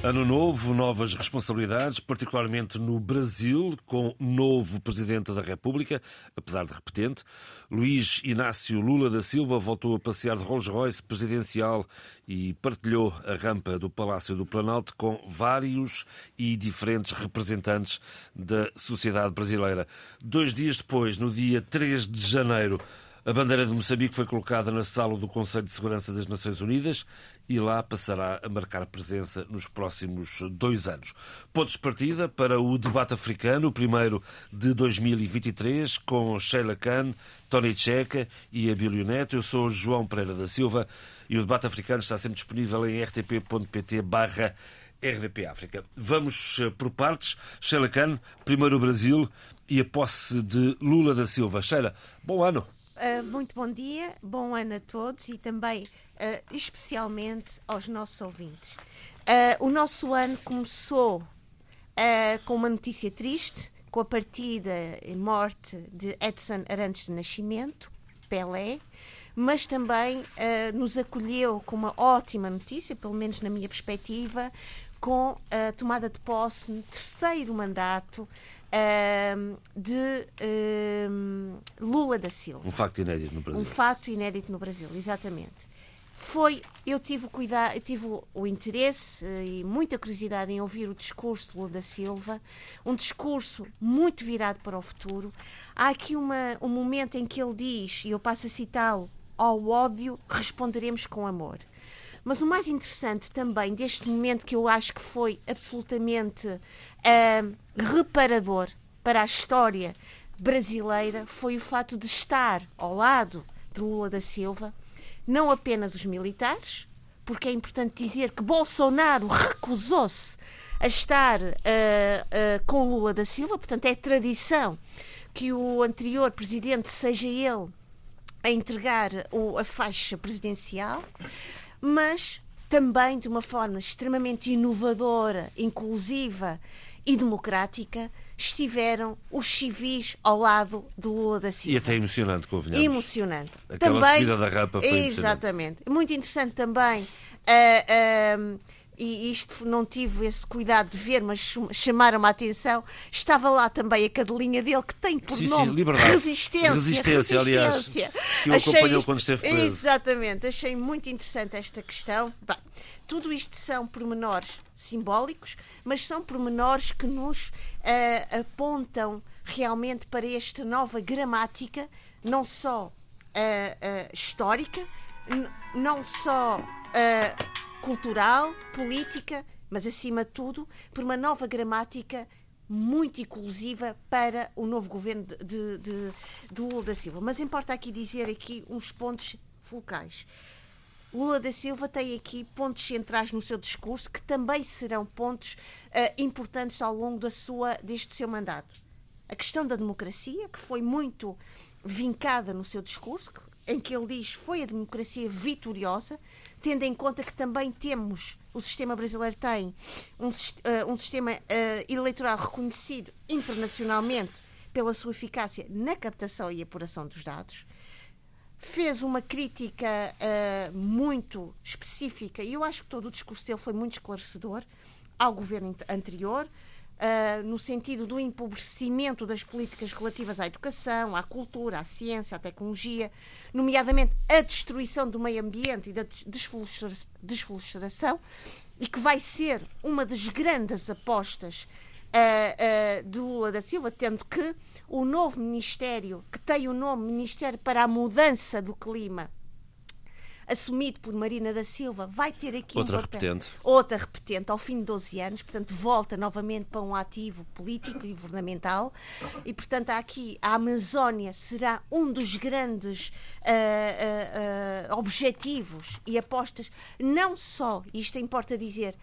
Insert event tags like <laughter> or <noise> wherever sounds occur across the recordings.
Ano novo, novas responsabilidades, particularmente no Brasil, com novo Presidente da República, apesar de repetente. Luís Inácio Lula da Silva voltou a passear de Rolls-Royce presidencial e partilhou a rampa do Palácio do Planalto com vários e diferentes representantes da sociedade brasileira. Dois dias depois, no dia 3 de janeiro, a bandeira de Moçambique foi colocada na sala do Conselho de Segurança das Nações Unidas e lá passará a marcar presença nos próximos dois anos. Pontos de partida para o debate africano, o primeiro de 2023, com Sheila Khan, Tony Checa e Abílio Neto. Eu sou João Pereira da Silva e o debate africano está sempre disponível em rtp.pt barra RDP África. Vamos eh, por partes. Sheila Khan, primeiro o Brasil e a posse de Lula da Silva. Sheila, bom ano. Uh, muito bom dia, bom ano a todos e também uh, especialmente aos nossos ouvintes. Uh, o nosso ano começou com uma notícia triste, com a partida e morte de Edson Arantes de Nascimento, Pelé, mas também nos acolheu com uma ótima notícia, pelo menos na minha perspectiva, com a tomada de posse no terceiro mandato de Lula da Silva. Um facto inédito no Brasil. Um facto inédito no Brasil, exatamente. Foi, eu tive o cuidado, eu tive o interesse e muita curiosidade em ouvir o discurso de Lula da Silva, um discurso muito virado para o futuro. Há aqui uma, um momento em que ele diz, e eu passo a citá-lo, ao ódio responderemos com amor. Mas o mais interessante também deste momento, que eu acho que foi absolutamente uh, reparador para a história brasileira, foi o fato de estar ao lado de Lula da Silva, não apenas os militares, porque é importante dizer que Bolsonaro recusou-se a estar uh, uh, com Lula da Silva, portanto é tradição que o anterior presidente seja ele a entregar o, a faixa presidencial, mas também de uma forma extremamente inovadora, inclusiva e democrática, estiveram os civis ao lado de Lula da Silva. E até emocionante, convenhamos. Emocionante. Aquela também, subida da rapa foi Exatamente. Muito interessante também. Uh, uh, e isto não tive esse cuidado de ver, mas chamaram-me a atenção. Estava lá também a cadelinha dele, que tem por sim, nome sim, resistência. Resistência, aliás. Que o achei acompanhou isto, quando esteve preso. Exatamente, achei muito interessante esta questão. Bem, tudo isto são pormenores simbólicos, mas são pormenores que nos uh, apontam realmente para esta nova gramática, não só uh, uh, histórica, não só cultural, política, mas acima de tudo por uma nova gramática muito inclusiva para o novo governo de, de, de, Lula da Silva. Mas importa aqui dizer aqui uns pontos fulcais. Lula da Silva tem aqui pontos centrais no seu discurso que também serão pontos uh, importantes ao longo da sua, deste seu mandato. A questão da democracia, que foi muito vincada no seu discurso, em que ele diz foi a democracia vitoriosa, tendo em conta que também temos, o sistema brasileiro tem um, uh, um sistema uh, eleitoral reconhecido internacionalmente pela sua eficácia na captação e apuração dos dados. Fez uma crítica uh, muito específica, e eu acho que todo o discurso dele foi muito esclarecedor ao governo anterior, uh, no sentido do empobrecimento das políticas relativas à educação, à cultura, à ciência, à tecnologia, nomeadamente a destruição do meio ambiente e da desflorestação, e que vai ser uma das grandes apostas uh, uh, de Lula da Silva, tendo que o novo Ministério, que tem o nome Ministério para a Mudança do Clima, assumido por Marina da Silva, vai ter aqui outra um papel, repetente. outra repetente ao fim de 12 anos, portanto volta novamente para um ativo político e governamental e portanto aqui a Amazónia será um dos grandes uh, uh, uh, objetivos e apostas, não só, isto importa dizer,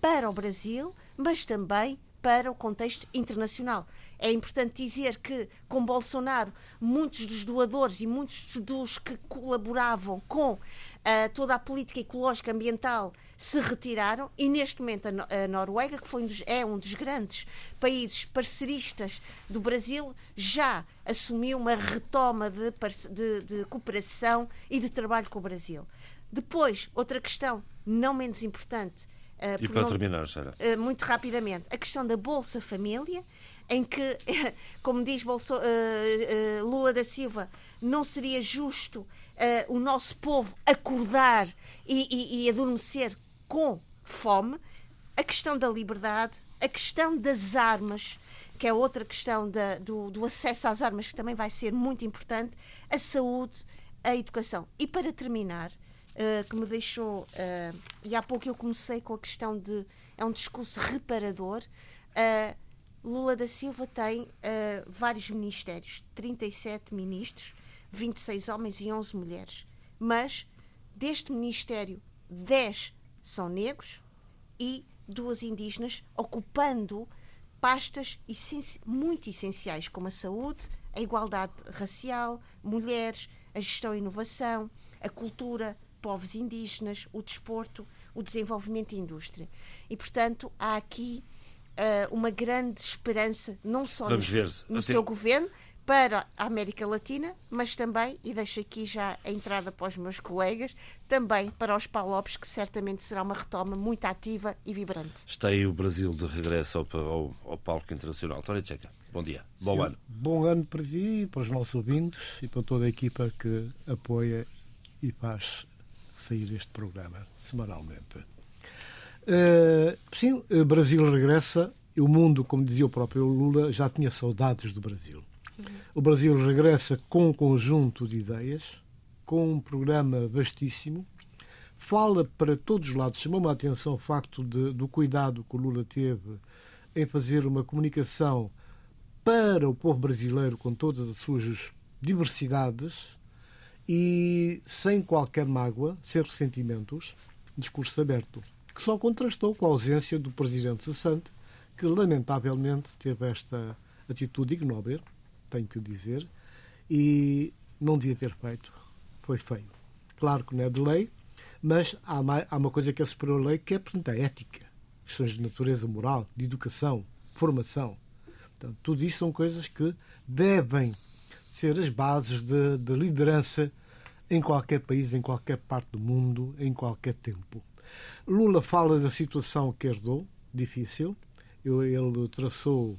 para o Brasil, mas também para o contexto internacional. É importante dizer que, com Bolsonaro, muitos dos doadores e muitos dos que colaboravam com uh, toda a política ecológica ambiental se retiraram e, neste momento, a, no a Noruega, que foi um dos, é um dos grandes países parceiristas do Brasil, já assumiu uma retoma de, de, de cooperação e de trabalho com o Brasil. Depois, outra questão não menos importante. Uh, e para não, terminar, Sara? Uh, muito rapidamente, a questão da Bolsa Família, em que, <laughs> como diz Bolso, uh, Lula da Silva, não seria justo o nosso povo acordar e, e, e adormecer com fome. A questão da liberdade, a questão das armas, que é outra questão da, do, do acesso às armas, que também vai ser muito importante, a saúde, a educação. E para terminar, uh, que me deixou. Uh, e há pouco eu comecei com a questão de. É um discurso reparador. Uh, Lula da Silva tem vários ministérios, 37 ministros, 26 homens e 11 mulheres. Mas deste ministério, 10 são negros e duas indígenas, ocupando pastas muito essenciais como a saúde, a igualdade racial, mulheres, a gestão e inovação, a cultura, povos indígenas, o desporto, o desenvolvimento da indústria. E, portanto, há aqui uh, uma grande esperança, não só no, no seu governo, para a América Latina, mas também, e deixo aqui já a entrada para os meus colegas, também para os PALOPs, que certamente será uma retoma muito ativa e vibrante. Está aí o Brasil de regresso ao, ao, ao palco internacional. Tony Checa, bom dia, bom Sim, ano. Bom ano para ti, para os nossos ouvintes e para toda a equipa que apoia e faz sair este programa semanalmente. Uh, sim, o Brasil regressa. O mundo, como dizia o próprio Lula, já tinha saudades do Brasil. O Brasil regressa com um conjunto de ideias, com um programa vastíssimo, fala para todos os lados, chamou-me a atenção o facto de, do cuidado que o Lula teve em fazer uma comunicação para o povo brasileiro com todas as suas diversidades, e sem qualquer mágoa, sem ressentimentos, discurso aberto, que só contrastou com a ausência do presidente cessante, que lamentavelmente teve esta atitude ignóbil, tenho que o dizer, e não devia ter feito. Foi feio. Claro que não é de lei, mas há uma, há uma coisa que é superior à lei, que é, portanto, a ética. Questões de natureza moral, de educação, formação. Portanto, tudo isso são coisas que devem ser as bases de, de liderança em qualquer país, em qualquer parte do mundo, em qualquer tempo. Lula fala da situação que herdou, difícil. Ele traçou,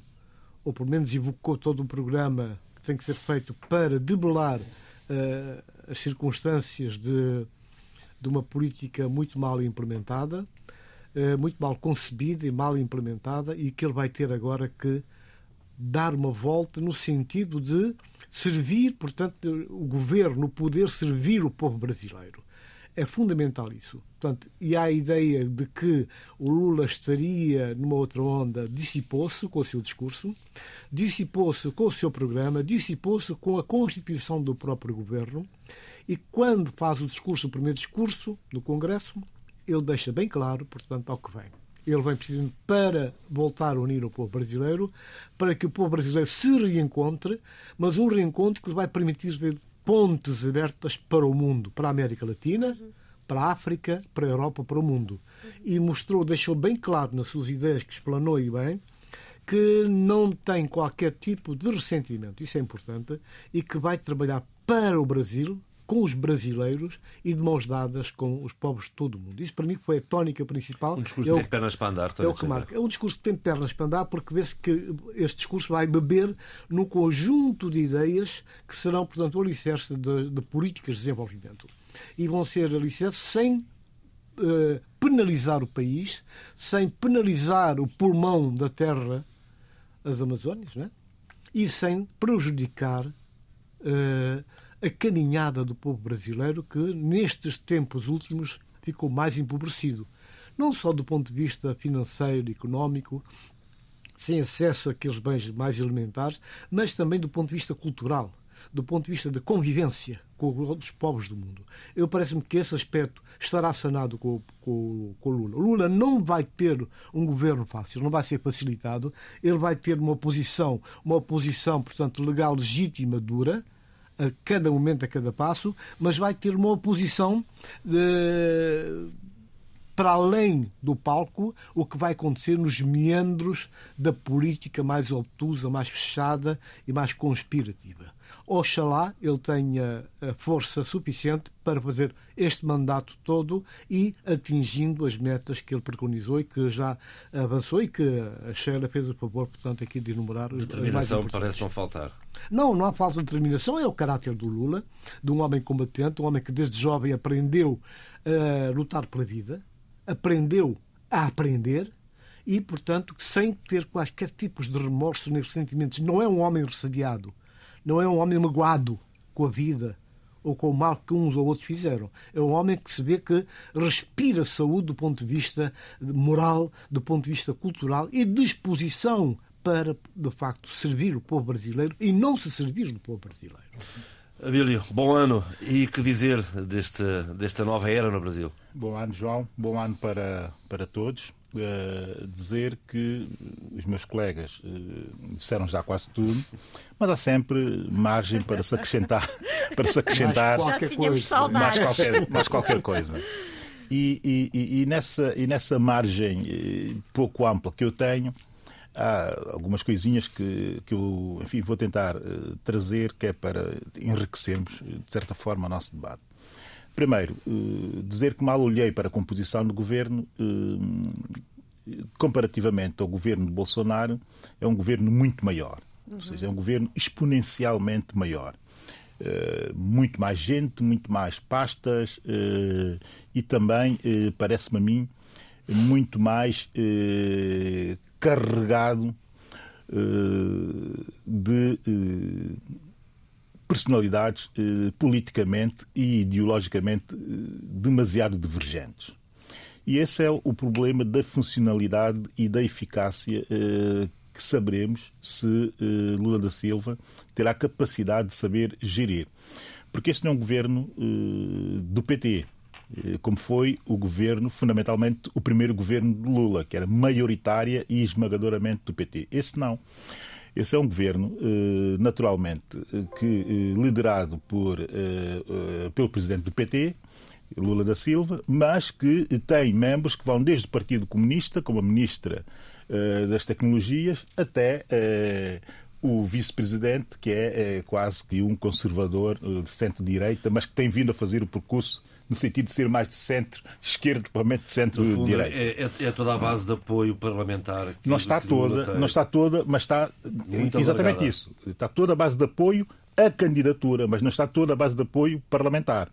ou pelo menos evocou todo um programa que tem que ser feito para debelar uh, as circunstâncias de, de uma política muito mal implementada, uh, muito mal concebida e mal implementada, e que ele vai ter agora que dar uma volta no sentido de servir, portanto, o governo, o poder servir o povo brasileiro. É fundamental isso. Portanto, e a ideia de que o Lula estaria numa outra onda, dissipou-se com o seu discurso, dissipou-se com o seu programa, dissipou-se com a constituição do próprio governo, e quando faz o discurso, o primeiro discurso no Congresso, ele deixa bem claro, portanto, ao que vem. Ele vem precisamente para voltar a unir o povo brasileiro, para que o povo brasileiro se reencontre, mas um reencontro que vai permitir pontes abertas para o mundo, para a América Latina, para a África, para a Europa, para o mundo. E mostrou, deixou bem claro nas suas ideias que explanou e bem, que não tem qualquer tipo de ressentimento, isso é importante, e que vai trabalhar para o Brasil, com os brasileiros e de mãos dadas com os povos de todo o mundo. Isso para mim foi a tónica principal. Um discurso é que tem pernas para andar. É o que marca. É um discurso que tem pernas para andar porque vê-se que este discurso vai beber no conjunto de ideias que serão, portanto, o alicerce de, de políticas de desenvolvimento. E vão ser alicerces sem uh, penalizar o país, sem penalizar o pulmão da terra, as Amazónias, né? e sem prejudicar uh, a caminhada do povo brasileiro que, nestes tempos últimos, ficou mais empobrecido. Não só do ponto de vista financeiro, económico, sem acesso àqueles bens mais elementares, mas também do ponto de vista cultural. do ponto de vista da convivência com outros povos do mundo. Eu parece-me que esse aspecto estará sanado com, com, com Lula. Lula não vai ter um governo fácil, não vai ser facilitado. Ele vai ter uma oposição, uma oposição, portanto, legal, legítima, dura, a cada momento, a cada passo, mas vai ter uma oposição de, para além do palco, o que vai acontecer nos meandros da política mais obtusa, mais fechada e mais conspirativa. Oxalá ele tenha a força suficiente para fazer este mandato todo e atingindo as metas que ele preconizou e que já avançou e que a Sheila fez o favor, portanto, aqui de enumerar os mais parece não faltar. Não, não há falta de determinação, é o caráter do Lula, de um homem combatente, um homem que desde jovem aprendeu a lutar pela vida, aprendeu a aprender e, portanto, sem ter quaisquer tipos de remorsos nem ressentimentos. Não é um homem ressadiado, não é um homem magoado com a vida ou com o mal que uns ou outros fizeram. É um homem que se vê que respira saúde do ponto de vista moral, do ponto de vista cultural e disposição para, de facto, servir o povo brasileiro e não se servir do povo brasileiro. Abílio, bom ano. E que dizer deste, desta nova era no Brasil? Bom ano, João. Bom ano para, para todos. Uh, dizer que os meus colegas uh, disseram já quase tudo, mas há sempre margem para se acrescentar, <laughs> para se acrescentar mais qualquer coisa. Mais qualquer, mais qualquer coisa. E, e, e, nessa, e nessa margem eh, pouco ampla que eu tenho, há algumas coisinhas que, que eu enfim, vou tentar trazer, que é para enriquecermos, de certa forma, o nosso debate. Primeiro, uh, dizer que mal olhei para a composição do governo, uh, comparativamente ao governo de Bolsonaro, é um governo muito maior. Uhum. Ou seja, é um governo exponencialmente maior. muito mais gente, muito mais pastas e também, parece-me a mim, muito mais carregado de personalidades uh, politicamente e ideologicamente demasiado divergentes. E esse é o problema da funcionalidade e da eficácia que saberemos se Lula da Silva terá capacidade de saber gerir. Porque este não é um governo do PT. Eh, como foi o governo, fundamentalmente o primeiro governo de Lula, que era maioritária e esmagadoramente do PT. Esse não. Esse é um governo, eh, naturalmente, eh, que, liderado por, pelo presidente do PT, Lula da Silva, mas que tem membros que vão desde o Partido Comunista, como a ministra das Tecnologias, até o vice-presidente, que é, quase que um conservador de centro-direita, mas que tem vindo a fazer o percurso no sentido de ser mais de centro-esquerdo, provavelmente de centro-direita. É, é, é, toda a base de apoio parlamentar. Que, não está toda, não está toda, mas está Muito exatamente alargada. isso. Está toda a base de apoio à candidatura, mas não está toda a base de apoio parlamentar.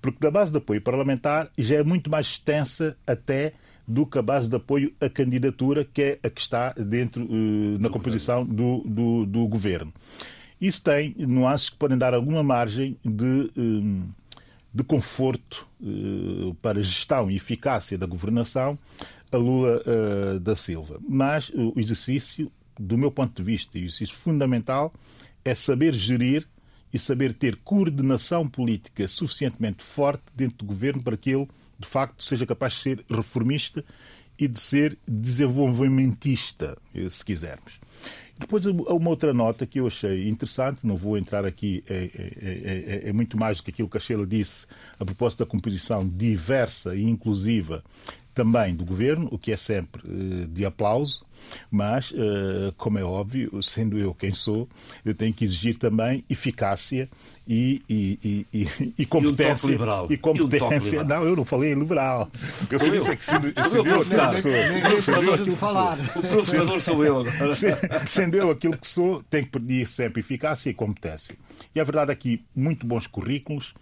Porque da base de apoio parlamentar já é muito mais extensa até do que a base de apoio à candidatura, que é a que está dentro uh, na composição do, do, do, governo. Isso tem nuances que podem dar alguma margem de. Um, de conforto eh, para gestão e eficácia da governação a Lula eh, da Silva. Mas o exercício, do meu ponto de vista, e o exercício fundamental é saber gerir e saber ter coordenação política suficientemente forte dentro do governo para que ele, de facto, seja capaz de ser reformista e de ser desenvolvimentista, eh, se quisermos. Depois, uma outra nota que eu achei interessante, não vou entrar aqui, é, é, é, é muito mais do que aquilo que a Sheila disse a propósito da composição diversa e inclusiva também do governo, o que é sempre uh, de aplauso, mas, uh, como é óbvio, <laughs> sendo eu quem sou, eu tenho que exigir também eficácia e, e, e, e competência. E, um liberal. e competência. Um não, eu não falei liberal. Eu sou isso é que sendo, sendo eu aquilo que sou. O professor sou eu agora. <laughs> Sendo eu aquilo que sou, tenho que pedir sempre eficácia e competência. E a verdade é que muito bons currículos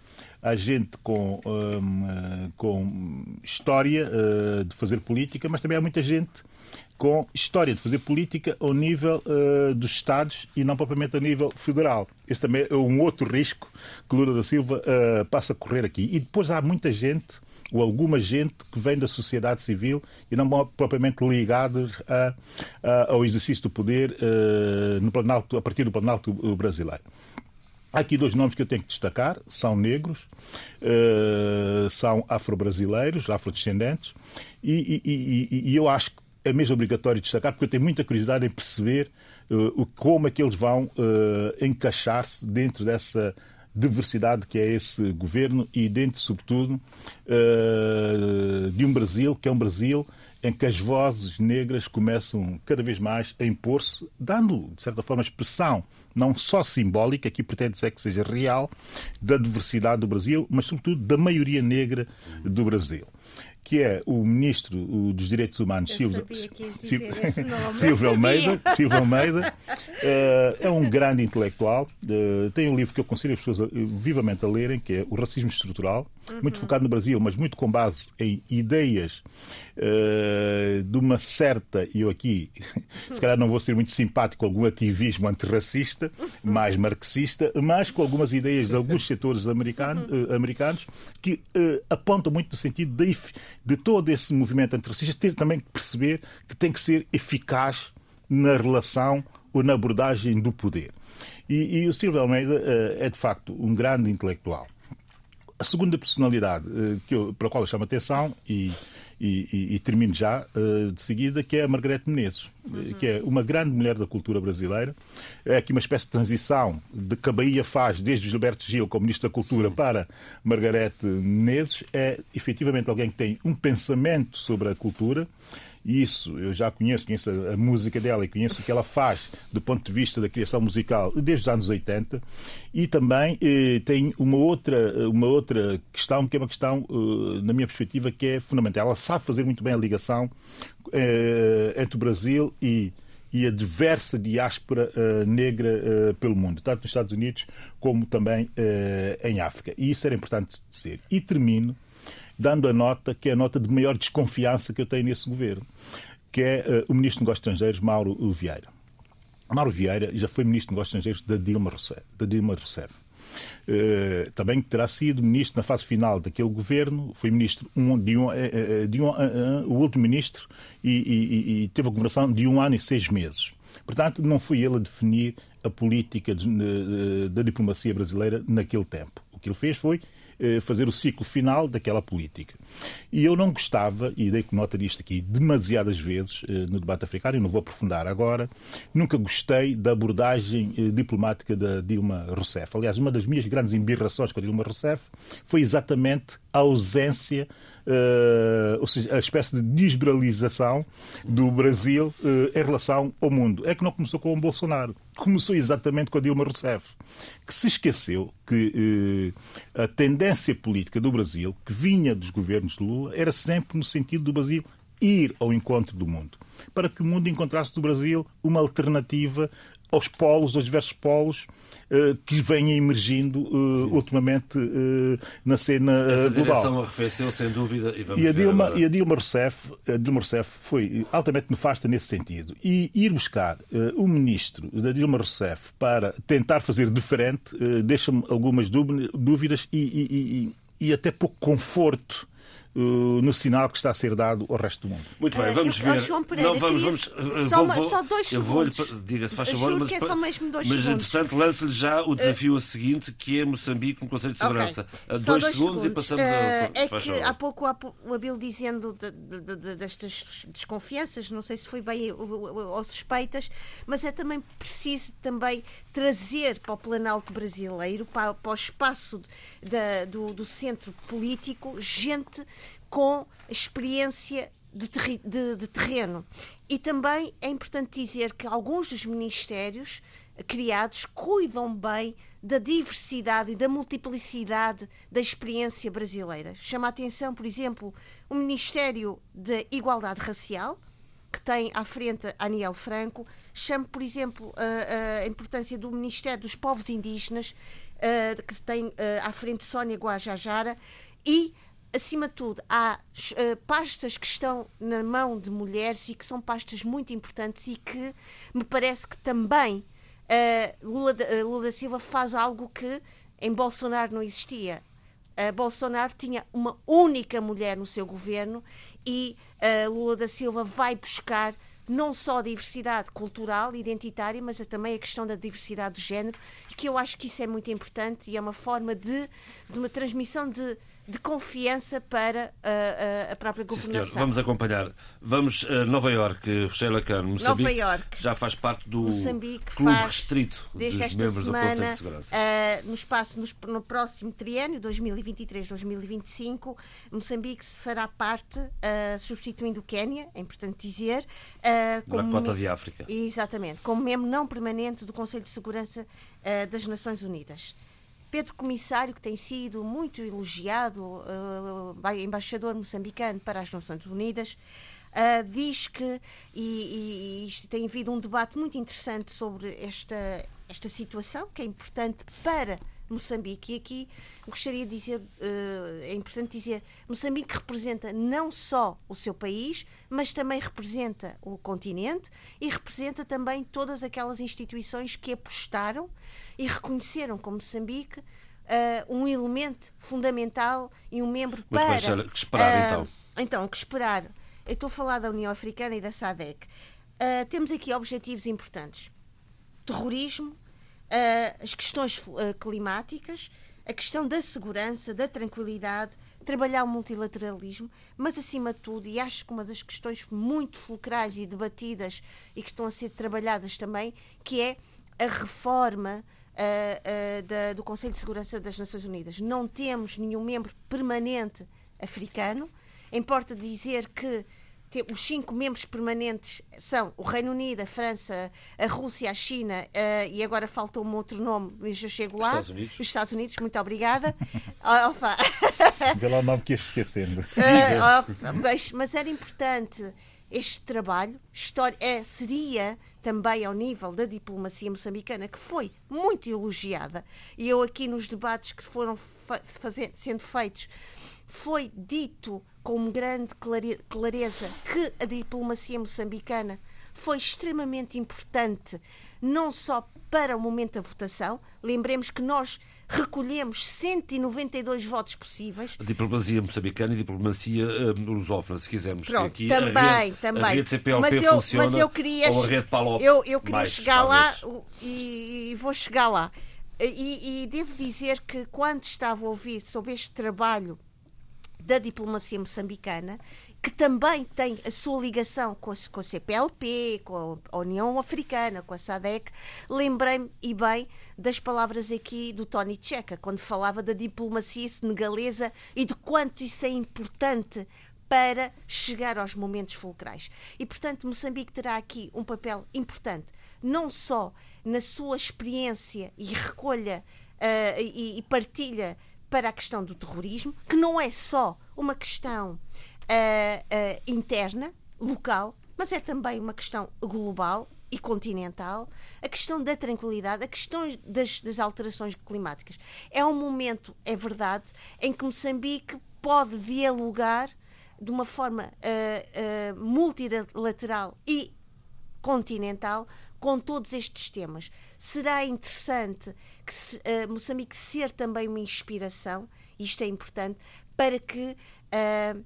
há gente com, um, com história uh, de fazer política, mas também há muita gente com história de fazer política ao nível uh, dos Estados e não propriamente a nível federal. Esse também é um outro risco que Lula da Silva uh, passa a correr aqui. E depois há muita gente ou alguma gente que vem da sociedade civil e não propriamente ligados a, a, ao exercício do poder uh, no Planalto, a partir do Planalto brasileiro. Há aqui dois nomes que eu tenho que destacar: são negros, uh, são afro-brasileiros, afrodescendentes, e, e, e, e eu acho que é mesmo obrigatório destacar, porque eu tenho muita curiosidade em perceber uh, como é que eles vão uh, encaixar-se dentro dessa diversidade que é esse governo e dentro, sobretudo, de um Brasil que é um Brasil em que as vozes negras começam cada vez mais a impor-se, dando, de certa forma, expressão não só simbólica, aqui pretende dizer que seja real, da diversidade do Brasil, mas, sobretudo, da maioria negra do Brasil que é o ministro dos Direitos Humanos, Silvio, Silvio <laughs> Almeida. Silvio Almeida uh, é um grande intelectual. Uh, tem um livro que eu aconselho as pessoas vivamente a lerem, que é O Racismo Estrutural, muito focado no Brasil, mas muito com base em ideias uh, de uma certa, e eu aqui, <laughs> se calhar não vou ser muito simpático algum ativismo antirracista, mais marxista, mas com algumas ideias de alguns setores americanos, americanos que apontam muito no sentido de de todo esse movimento antirracista ter também que perceber que tem que ser eficaz na relação ou na abordagem do poder. E, e o Silvio Almeida uh, é, de facto, um grande intelectual. A segunda personalidade uh, que eu, para a qual eu chamo a atenção, e, e, e, termino já uh, de seguida, que é a Margarete Menezes, uhum. que é uma grande mulher da cultura brasileira. É aqui uma espécie de transição de que a Bahia faz desde Gilberto Gil como Ministro da Cultura para Margarete Menezes. É efetivamente alguém que tem um pensamento sobre a cultura isso eu já conheço, conheço a, música dela e conheço o que ela faz do ponto de vista da criação musical desde os anos 80. E também eh, tem uma outra, uma outra questão, que é uma questão, eh, na minha perspectiva, que é fundamental. Ela sabe fazer muito bem a ligação eh, entre o Brasil e e a diversa diáspora uh, negra uh, pelo mundo, tanto nos Estados Unidos como também uh, em África. E isso era importante dizer. E termino dando a nota que é a nota de maior desconfiança que eu tenho nesse governo, que é uh, o Ministro dos Negócios Estrangeiros, Mauro Vieira. Mauro Vieira já foi Ministro dos Negócios Estrangeiros da Dilma Rousseff. Da Dilma Rousseff. Uh, também terá sido ministro na fase final daquele governo, foi ministro um, de um, uh, de um, uh, o último ministro e, e, e, teve a governação de um ano e seis meses. Portanto, não foi ele a definir a política da diplomacia brasileira naquele tempo. O que ele fez foi eh, fazer o ciclo final daquela política. E eu não gostava, e dei nota disto aqui demasiadas vezes eh, no debate africano, e não vou aprofundar agora, nunca gostei da abordagem eh, diplomática da Dilma Rousseff. Aliás, uma das minhas grandes embirrações com a Dilma Rousseff foi exatamente a ausência ou seja, a espécie de desbralização do Brasil uh, em relação ao mundo. É que não começou com o Bolsonaro, começou exatamente com a Dilma Rousseff, que se esqueceu que uh, a tendência política do Brasil, que vinha dos governos de Lula, era sempre no sentido do Brasil ir ao encontro do mundo, para que o mundo encontrasse do Brasil uma alternativa aos polos, aos diversos polos uh, que vêm emergindo uh, ultimamente uh, na cena Essa global. direção arrefeceu, sem dúvida, e e a Dilma, e a Dilma Rousseff, a Dilma Rousseff foi altamente nefasta nesse sentido. E ir buscar o um ministro da Dilma Rousseff para tentar fazer diferente deixa-me algumas dúvidas e, e, e até pouco conforto uh, no sinal que está a ser dado ao resto do mundo. Muito bem, vamos uh, ver. João Pereira, não, vamos, vamos, uh, só, vou, só dois eu vou Diga-se, faz favor, mas, é só mesmo dois mas segundos. entretanto, lance-lhe já o desafio uh, seguinte, que é Moçambique no Conselho de Segurança. Okay. Dois, dois, segundos, segundos, e passamos uh, a. É que há pouco o Abel dizendo de, de, de, destas desconfianças, não sei se foi bem ou suspeitas, mas é também preciso também trazer para o Planalto brasileiro, para, para o espaço do, do centro político, gente com experiência de, de, de, terreno. E também é importante dizer que alguns dos ministérios criados cuidam bem da diversidade e da multiplicidade da experiência brasileira. Chama a atenção, por exemplo, o Ministério da Igualdade Racial, que tem à frente Aniel Franco. Chamo, por exemplo, a, a importância do Ministério dos Povos Indígenas, que tem à frente Sónia Guajajara. E acima de tudo, há uh, pastas que estão na mão de mulheres e que são pastas muito importantes e que me parece que também uh, Lula, uh, Lula da Silva faz algo que em Bolsonaro não existia. Bolsonaro tinha uma única mulher no seu governo e Lula da Silva vai buscar não só a diversidade cultural, identitária, mas também a questão da diversidade de género, que eu acho que isso é muito importante e é uma forma de, de uma transmissão de de confiança para a, a própria governação. Sim, Vamos acompanhar. Vamos a Nova Iorque, Sheila Khan, Moçambique. Nova Iorque. Já faz parte do Moçambique clube restrito desde dos esta membros semana, do Conselho de Segurança. Uh, no espaço no, no próximo triênio, 2023-2025, Moçambique se fará parte, uh, substituindo o Quénia, é importante dizer. Uh, como, Na cota de África. Exatamente, como membro não permanente do Conselho de Segurança das Nações Unidas. Pedro Comissário, que tem sido muito elogiado, uh, embaixador moçambicano para as Nações Unidas, uh, diz que, e, e, e, tem havido um debate muito interessante sobre esta, esta situação, que é importante para Moçambique. E aqui gostaria de dizer, uh, é importante dizer, Moçambique representa não só o seu país, mas também representa o continente e representa também todas aquelas instituições que apostaram e reconheceram como Moçambique uh, um elemento fundamental e um membro Muito para. Bem, que esperar uh, então. Então, que esperar? Eu estou a falar da União Africana e da SADEC. Uh, temos aqui objetivos importantes: terrorismo, as questões climáticas, a questão da segurança, da tranquilidade, trabalhar o multilateralismo, mas acima de tudo, e acho que uma das questões muito fulcrais e debatidas e que estão a ser trabalhadas também, que é a reforma uh, uh, da, do Conselho de Segurança das Nações Unidas. Não temos nenhum membro permanente africano. Importa dizer que os cinco membros permanentes são o Reino Unido, a França, a Rússia, a China uh, e agora faltou um outro nome, mas eu chego lá. Estados Unidos. Os Estados Unidos, muito obrigada. <laughs> oh, Vê lá o nome que ia esquecendo. Uh, mas, mas era importante este trabalho história, é, seria também ao nível da diplomacia moçambicana, que foi muito elogiada, e eu aqui nos debates que foram fazer, sendo feitos, foi dito com grande clareza que a diplomacia moçambicana foi extremamente importante, não só para o momento da votação, lembremos que nós recolhemos 192 votos possíveis. A diplomacia moçambicana e a diplomacia uh, lusófona, se quisermos. Pronto, aqui também, a rede, também. A rede CPLP mas eu, funciona, mas eu queria, ou a rede PALOP, eu, eu queria mais, chegar talvez. lá e, e, vou chegar lá. E, e devo dizer que quando estava a ouvir sobre este trabalho da diplomacia moçambicana, que também tem a sua ligação com a, com a CPLP, com a União Africana, com a SADEC, lembrei-me e bem das palavras aqui do Tony Checa, quando falava da diplomacia senegalesa e de quanto isso é importante para chegar aos momentos fulcrais. E, portanto, Moçambique terá aqui um papel importante, não só na sua experiência e recolha uh, e, e partilha para a questão do terrorismo, que não é só uma questão uh, uh, interna, local, mas é também uma questão global e continental, a questão da tranquilidade, a questão das, das alterações climáticas. É um momento, é verdade, em que Moçambique pode dialogar de uma forma uh, multilateral e continental com todos estes temas. Será interessante que se, uh, Moçambique ser também uma inspiração, isto é importante, para que uh,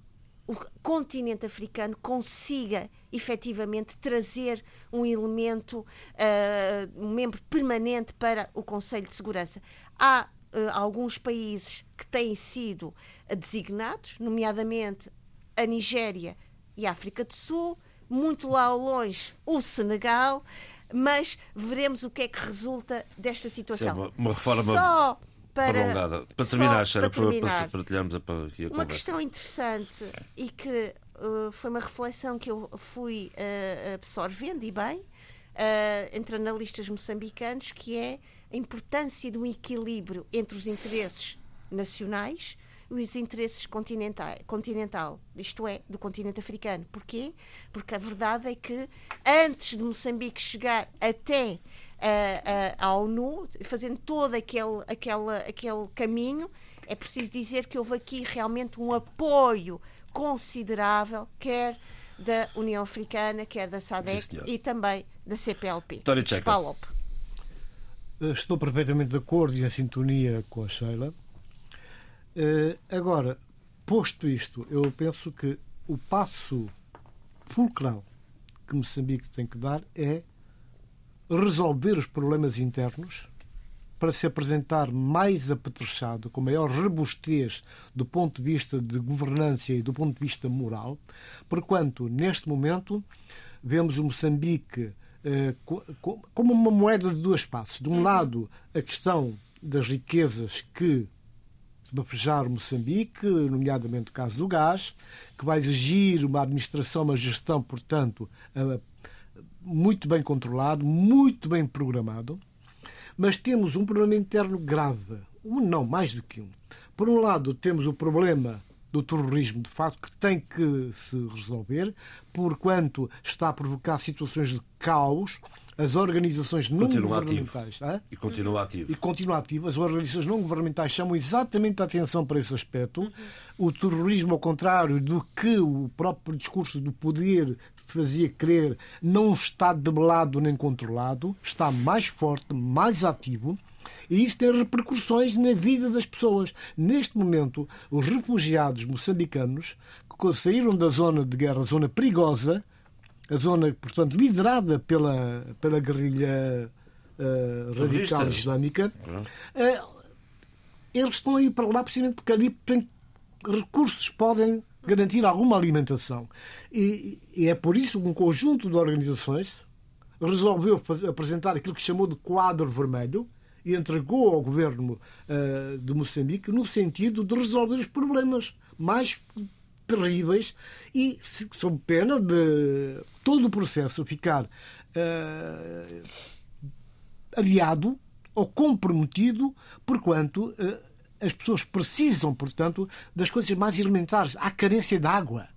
o continente africano consiga efetivamente trazer um elemento, uh, um membro permanente para o Conselho de Segurança. Há alguns países que têm sido designados, nomeadamente a Nigéria e a África do Sul, muito lá ao longe o Senegal, mas veremos o que é que resulta desta situação. Sim, uma, reforma só para. Para terminar, Xana, para, para, partilharmos aqui a Uma conversa. questão interessante e que uh, foi uma reflexão que eu fui uh, absorvendo e bem uh, entre analistas moçambicanos, que é a importância de um equilíbrio entre os interesses nacionais os interesses continental, continental, isto é, do continente africano. Porquê? Porque a verdade é que antes de Moçambique chegar até à ONU, fazendo todo aquele, aquele, aquele caminho, é preciso dizer que houve aqui realmente um apoio considerável, quer da União Africana, quer da SADEC Sim, e também da CPLP. Spalop. Estou perfeitamente de acordo e em sintonia com a Sheila. Uh, agora, posto isto, eu penso que o passo fulcral que Moçambique tem que dar é resolver os problemas internos para se apresentar mais apetrechado, com maior robustez do ponto de vista de governança e do ponto de vista moral, porquanto, neste momento, vemos o Moçambique eh, como uma moeda de duas partes. De um uhum. lado, a questão das riquezas que bafejar Moçambique, nomeadamente o caso do gás, que vai exigir uma administração, uma gestão, portanto, muito bem controlado, muito bem programado. Mas temos um problema interno grave. Um, não, mais do que um. Por um lado, temos o problema do terrorismo, de facto, que tem que se resolver, porquanto está a provocar situações de caos. As organizações não governamentais. E continua ativo. E continua ativo. As organizações não governamentais chamam exatamente a atenção para esse aspecto. O terrorismo, ao contrário do que o próprio discurso do poder fazia crer, não está debelado nem controlado, está mais forte, mais ativo. E isso tem repercussões na vida das pessoas. Neste momento, os refugiados moçambicanos que saíram da zona de guerra, a zona perigosa, a zona, portanto, liderada pela, pela guerrilha uh, radical islâmica, uh, eles estão aí para lá precisamente porque ali tem recursos podem garantir alguma alimentação. E, e, é por isso que um conjunto de organizações resolveu apresentar aquilo que chamou de quadro vermelho e entregou ao governo uh, de Moçambique no sentido de resolver os problemas mais terríveis e sob pena de todo o processo ficar uh, aliado ou comprometido, porquanto uh, as pessoas precisam, portanto, das coisas mais elementares. Há carência de água.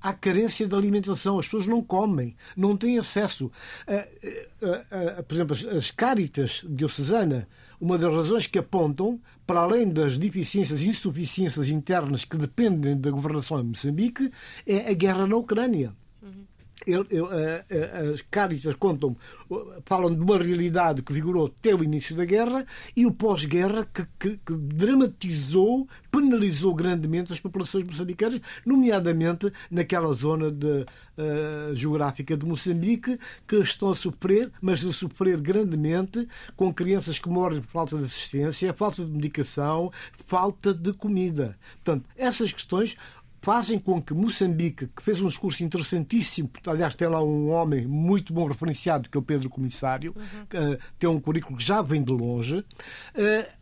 Há carência de alimentação. As pessoas não comem, não têm acesso. Uh, por exemplo, as cáritas diocesanas uma das razões que apontam, para além das deficiências e insuficiências internas que dependem da governação em Moçambique, é a guerra na Ucrânia. Uhum. Eu, eu, as Caritas contam, falam de uma realidade que vigorou até o início da guerra e o pós-guerra que, que, que, dramatizou, penalizou grandemente as populações moçambicanas, nomeadamente naquela zona de, uh, geográfica de Moçambique, que estão a sofrer, mas a sofrer grandemente, com crianças que morrem por falta de assistência, falta de medicação, falta de comida. Portanto, essas questões fazem com que Moçambique, que fez um discurso interessantíssimo, aliás, tem lá um homem muito bom referenciado, que é o Pedro Comissário, uhum. que, uh, tem um currículo que já vem de longe, uh,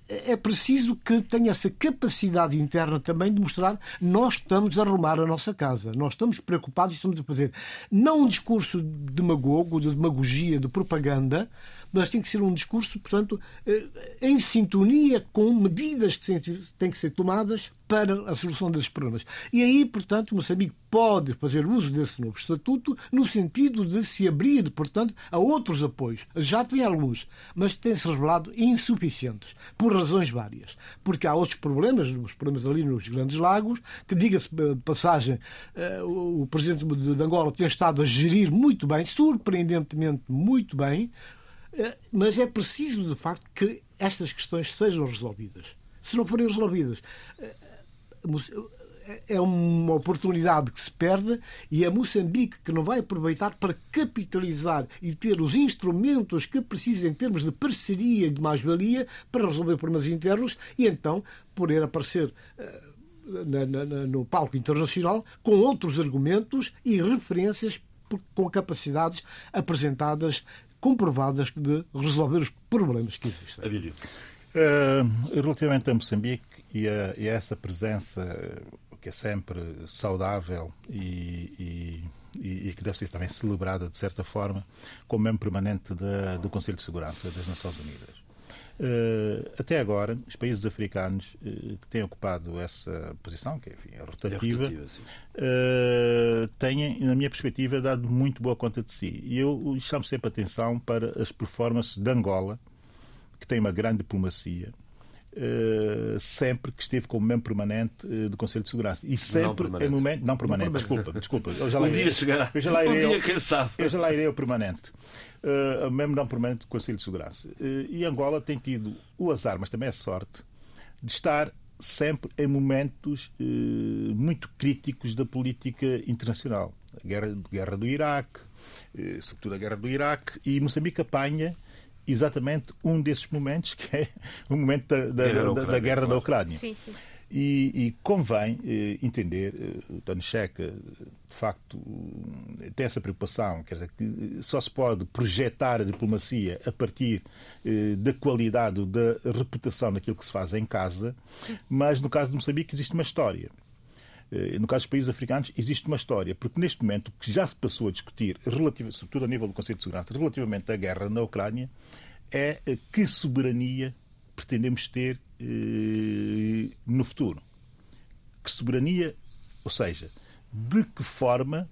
é preciso que tenha essa capacidade interna também de mostrar nós estamos a arrumar a nossa casa, nós estamos preocupados e estamos a fazer não um discurso demagogo, de demagogia, de propaganda, mas tem que ser um discurso, portanto, eh, em sintonia com medidas que têm que ser tomadas para a solução desses problemas. E aí, portanto, Moçambique pode fazer uso desse novo estatuto no sentido de se abrir, portanto, a outros apoios. Já tem alguns, mas têm-se revelado insuficientes, por razões várias. Porque há outros problemas, os problemas ali nos Grandes Lagos, que, diga-se de passagem, eh, o presidente de Angola tem estado a gerir muito bem, surpreendentemente muito bem, mas é preciso, de facto, que estas questões sejam resolvidas. Se não forem resolvidas, eh, é uma oportunidade que se perde e é Moçambique que não vai aproveitar para capitalizar e ter os instrumentos que precisa em termos de parceria e de mais-valia para resolver problemas internos e então poder aparecer eh, na, na, no palco internacional com outros argumentos e referências com capacidades apresentadas comprovadas de resolver os problemas que existem. Abílio. Uh, relativamente a Moçambique e a, e a, essa presença que é sempre saudável e, e, e, que deve ser também celebrada de certa forma como membro permanente da, do Conselho de Segurança das Nações Unidas. Uh, até agora, os países africanos uh, que têm ocupado essa posição, que enfim, é rotativa, é rotativa uh, têm, na minha perspectiva, dado muito boa conta de si. E eu chamo sempre atenção para as performances de Angola, que tem uma grande diplomacia, Uh, sempre que esteve como membro permanente uh, do Conselho de Segurança. E sempre em momento. Não permanente, não desculpa, desculpa. Eu já <laughs> lá um irei, dia chegará. Eu já lá <laughs> irei, um dia, quem sabe. Eu já lá irei o permanente mesmo não permanente do Conselho de Segurança. Uh, e Angola tem tido o azar, mas também a sorte, de estar sempre em momentos uh, muito críticos da política internacional. a guerra, guerra do Iraque, eh, sobretudo a guerra do Iraque, e Moçambique apanha exatamente um desses momentos, <laughs> que é o momento da, da, guerra, da, da guerra da Ucrânia. Sim, sim. E, e, convém eh, entender, eh, o Tony Checa, de facto, tem essa preocupação, quer dizer, que só se pode projetar a diplomacia a partir eh, da qualidade, da reputação daquilo que se faz em casa, mas no caso de Moçambique existe uma história. Eh, no caso dos países africanos, existe uma história, porque neste momento o que já se passou a discutir, sobretudo a nível do Conselho de Segurança, relativamente à guerra na Ucrânia, é que soberania pretendemos ter eh, no futuro. Que soberania, ou seja, de que forma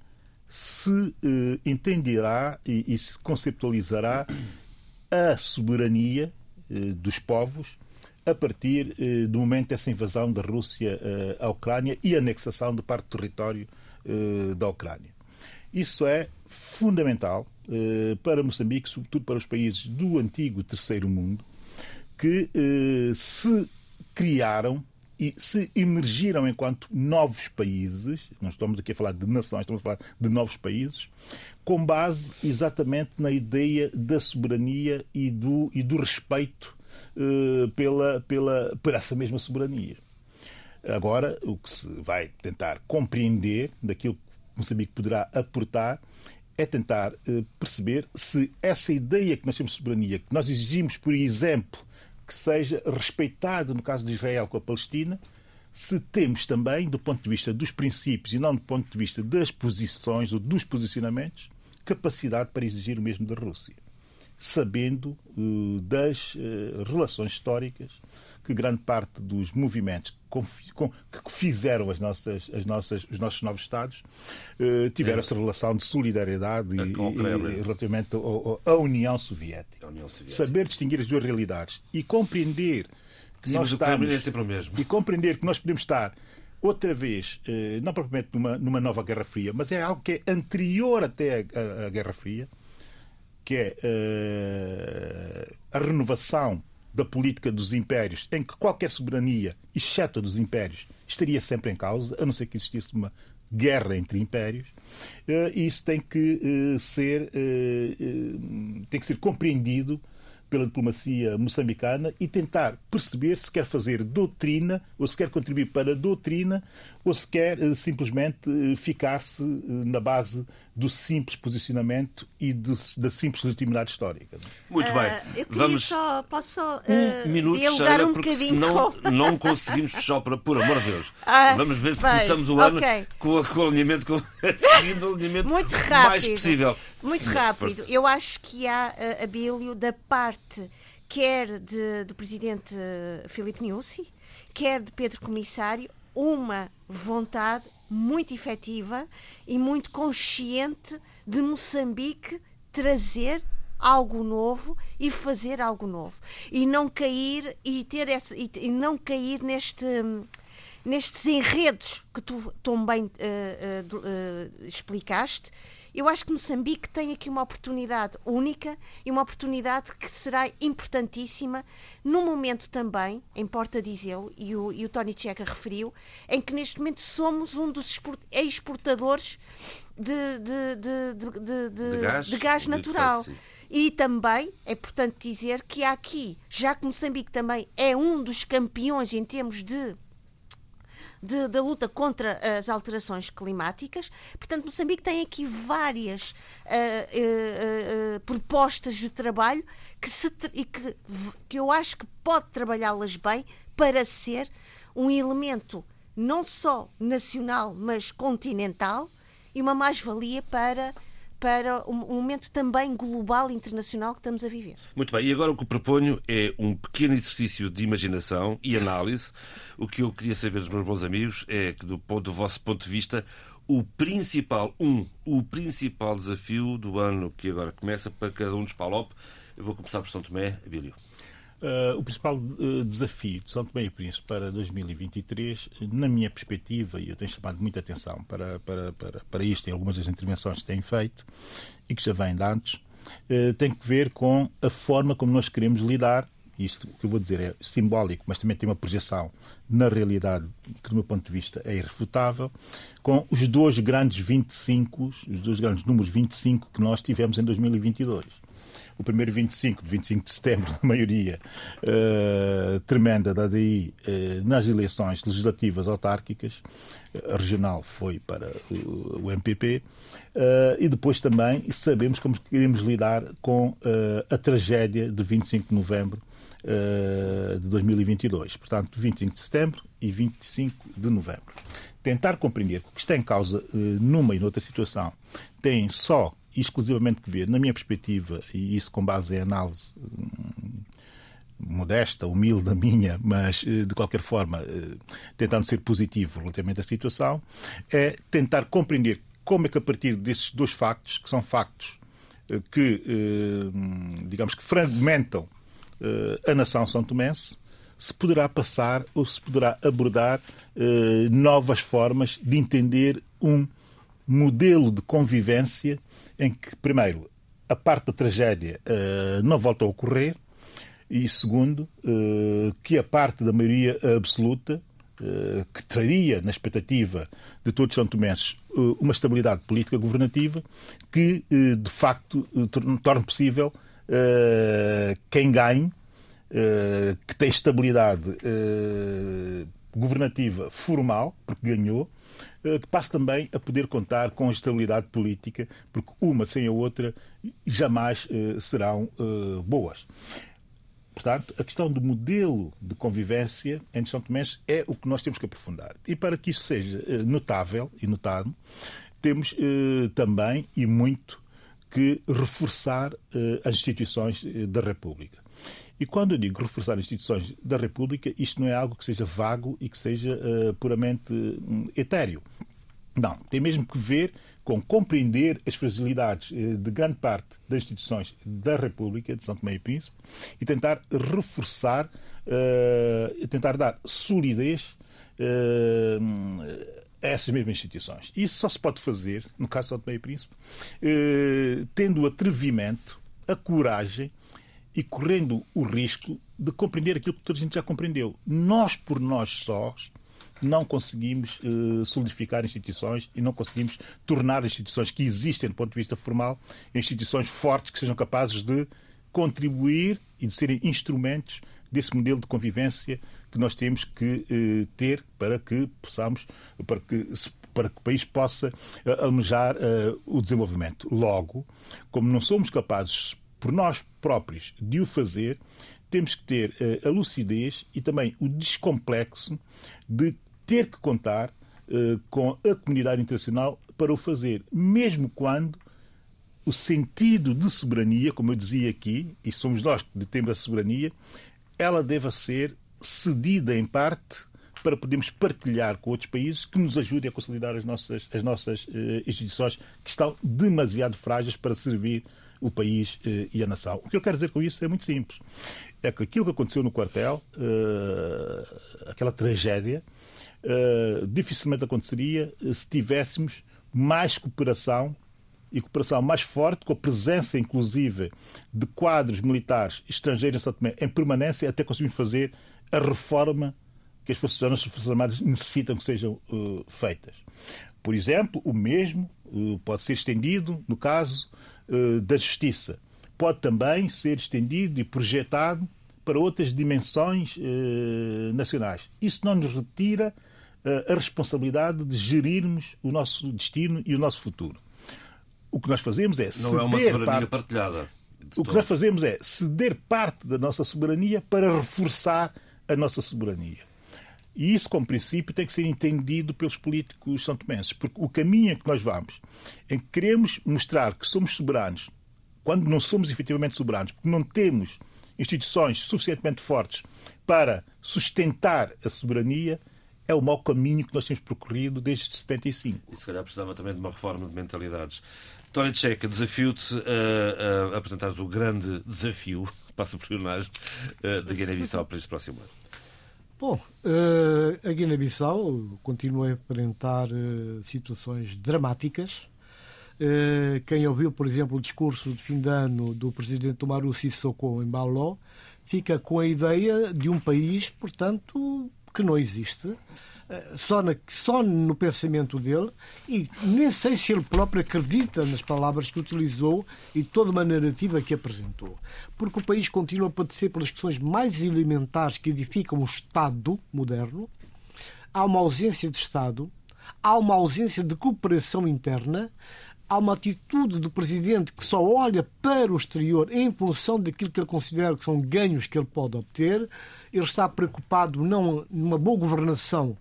se eh, entenderá e, e, se conceptualizará a soberania eh, dos povos a partir eh, do momento dessa invasão da Rússia eh, à Ucrânia e anexação de parte do território eh, da Ucrânia. Isso é fundamental para Moçambique, sobretudo para os países do antigo terceiro mundo, que eh, se criaram e se emergiram enquanto novos países, não estamos aqui a falar de nações, estamos a falar de novos países, com base exatamente na ideia da soberania e do, e do respeito eh, pela, pela, por essa mesma soberania. Agora, o que se vai tentar compreender daquilo que Moçambique poderá aportar é tentar eh, perceber se essa ideia que nós temos de soberania, que nós exigimos, por exemplo, que seja respeitado no caso de Israel com a Palestina, se temos também, do ponto de vista dos princípios e não do ponto de vista das posições ou dos posicionamentos, capacidade para exigir o mesmo da Rússia, sabendo uh, das uh, relações históricas que grande parte dos movimentos que fizeram as nossas, as nossas, os nossos novos Estados eh, tiveram é. essa relação de solidariedade e, e, relativamente à União Soviética. União Soviética. Saber distinguir as duas realidades e compreender que Sim, nós estamos, é sempre o mesmo. E compreender que nós podemos estar outra vez, eh, não propriamente numa, numa nova Guerra Fria, mas é algo que é anterior até à, Guerra Fria, que é uh, a renovação da política dos impérios, em que qualquer soberania, exceto a dos impérios, estaria sempre em causa, a não ser que existisse uma guerra entre impérios, eh, e isso tem que eh, ser eh, tem que ser compreendido pela diplomacia moçambicana e tentar perceber se quer fazer doutrina ou se quer contribuir para a doutrina ou se quer simplesmente ficar-se na base do simples posicionamento e do, da simples legitimidade histórica. Muito bem. eu Vamos só, posso um minuto, Sheila, um porque senão com... não conseguimos fechar, para, por amor de Deus. <laughs> Ah, Vamos ver se bem, começamos o ano okay. com, com o alinhamento, com, <laughs> seguindo o alinhamento Muito rápido, mais possível. Muito Sim, rápido. Eu acho que há, Abílio, da parte quer de, do presidente Filipe Niusi, quer de Pedro Comissário, uma vontade muito efetiva e muito consciente de Moçambique trazer algo novo e fazer algo novo. E não cair e ter essa e, e não cair neste nestes enredos que tu tão bem uh, uh, uh, explicaste eu acho que Moçambique tem aqui uma oportunidade única e uma oportunidade que será importantíssima no momento também, importa dizê-lo, e o, e o Tony Checa referiu, em que neste momento somos um dos exportadores de, de, de, de, gás, de gás natural. E também é importante dizer que há aqui, já que Moçambique também é um dos campeões em termos de de, da luta contra as alterações climáticas. Portanto, Moçambique tem aqui várias uh, uh, uh, propostas de trabalho que, se, e que, que eu acho que pode trabalhá-las bem para ser um elemento não só nacional, mas continental e uma mais-valia para para um momento também global internacional que estamos a viver. Muito bem, e agora o que proponho é um pequeno exercício de imaginação e análise. O que eu queria saber dos meus bons amigos é que, do, ponto, do vosso ponto de vista, o principal, um, o principal desafio do ano que agora começa para cada um dos PALOP. Eu vou começar por São Tomé, Abílio. Uh, o principal uh, desafio de São Tomé e Príncipe para 2023, na minha perspectiva, e eu tenho chamado muita atenção para, para, para, para isto em algumas das intervenções que tenho feito e que já vêm de antes, uh, tem que ver com a forma como nós queremos lidar. Isto que eu vou dizer é simbólico, mas também tem uma projeção na realidade que, do meu ponto de vista, é irrefutável, com os dois grandes 25, os dois grandes números 25 que nós tivemos em 2022 o primeiro 25, de 25 de setembro, na <laughs> maioria uh, tremenda da DI uh, nas eleições legislativas autárquicas, uh, regional foi para o MPP, e depois também sabemos como queremos lidar com a tragédia de 25 de novembro de 2022. Portanto, 25 de setembro e 25 de novembro. Tentar compreender que o que está em causa numa e noutra situação tem só exclusivamente que ver, na minha perspectiva, e isso com base em análise hum, modesta, humilde da minha, mas eh, de qualquer forma eh, tentando ser positivo relativamente à situação, é tentar compreender como é que a partir desses dois factos, que são factos eh, que, digamos que fragmentam a nação são tomense, se poderá passar ou se poderá abordar novas formas de entender um modelo de convivência em que, primeiro, a parte da tragédia uh, não volta a ocorrer e, segundo, uh, que a parte da maioria absoluta, uh, que traria, na expectativa de todos os São Tomenses, uma estabilidade política governativa, que, de facto, torne possível quem ganhe, que tem estabilidade governativa formal, porque ganhou, que passe também a poder contar com a estabilidade política, porque uma sem a outra jamais uh, serão uh, boas. Portanto, a questão do modelo de convivência entre São Tomé é o que nós temos que aprofundar. E para que isso seja notável e notado, temos também e muito que reforçar as instituições da República. E quando eu digo reforçar as instituições da República, isto não é algo que seja vago e que seja uh, puramente uh, etéreo. Não, tem mesmo que ver com compreender as fragilidades uh, de grande parte das instituições da República de São Tomé e Príncipe e tentar reforçar, tentar dar solidez a essas mesmas instituições. Isso só se pode fazer, no caso de São Tomé e Príncipe, tendo o atrevimento, a coragem e correndo o risco de compreender aquilo que toda a gente já compreendeu. Nós, por nós sós, não conseguimos uh, solidificar instituições e não conseguimos tornar instituições que existem do ponto de vista formal instituições fortes que sejam capazes de contribuir e de serem instrumentos desse modelo de convivência que nós temos que uh, ter para que possamos, para que, para que o país possa uh, almejar o desenvolvimento. Logo, como não somos capazes por nós próprios de o fazer, temos que ter uh, a lucidez e também o descomplexo de ter que contar uh, com a comunidade internacional para o fazer, mesmo quando o sentido de soberania, como eu dizia aqui, e somos nós que detemos a soberania, ela deva ser cedida em parte para podermos partilhar com outros países que nos ajudem a consolidar as nossas, as nossas uh, instituições que estão demasiado frágeis para servir o país eh, e a nação. O que eu quero dizer com isso é muito simples. É que aquilo que aconteceu no quartel, eh, aquela tragédia, eh, dificilmente aconteceria se tivéssemos mais cooperação e cooperação mais forte, com a presença, inclusive, de quadros militares estrangeiros em permanência, até conseguirmos fazer a reforma que as Forças Armadas, as Forças Armadas necessitam que sejam uh, feitas. Por exemplo, o mesmo uh, pode ser estendido no caso eh, da justiça. Pode também ser estendido e projetado para outras dimensões nacionais. Isso não nos retira a responsabilidade de gerirmos o nosso destino e o nosso futuro. O que nós fazemos é não é uma soberania parte... partilhada. O que nós fazemos é ceder parte da nossa soberania para reforçar a nossa soberania. E isso, como princípio, tem que ser entendido pelos políticos santomenses, porque o caminho em que nós vamos, em que queremos mostrar que somos soberanos, quando não somos efetivamente soberanos, porque não temos instituições suficientemente fortes para sustentar a soberania, é o mau caminho que nós temos percorrido desde 75. E se calhar precisava também de uma reforma de mentalidades. Tony Checa, desafio-te a, a apresentar o grande desafio, <laughs> passa por personagem, eh, de Guiné-Bissau para este próximo ano. Bom, uh, a Guiné-Bissau continua a enfrentar uh, situações dramáticas. Uh, quem ouviu, por exemplo, o discurso de fim de ano do presidente Tomaru Sissoko em Bauló fica com a ideia de um país, portanto, que não existe, eh, só, na, só no pensamento dele, e nem sei se ele próprio acredita nas palavras que utilizou e toda uma narrativa que apresentou. Porque o país continua a padecer pelas questões mais elementares que edificam o Estado moderno, há uma ausência de Estado, há uma ausência de cooperação interna, há uma atitude do Presidente que só olha para o exterior em função daquilo que ele considera que são ganhos que ele pode obter. Ele está preocupado não numa boa governação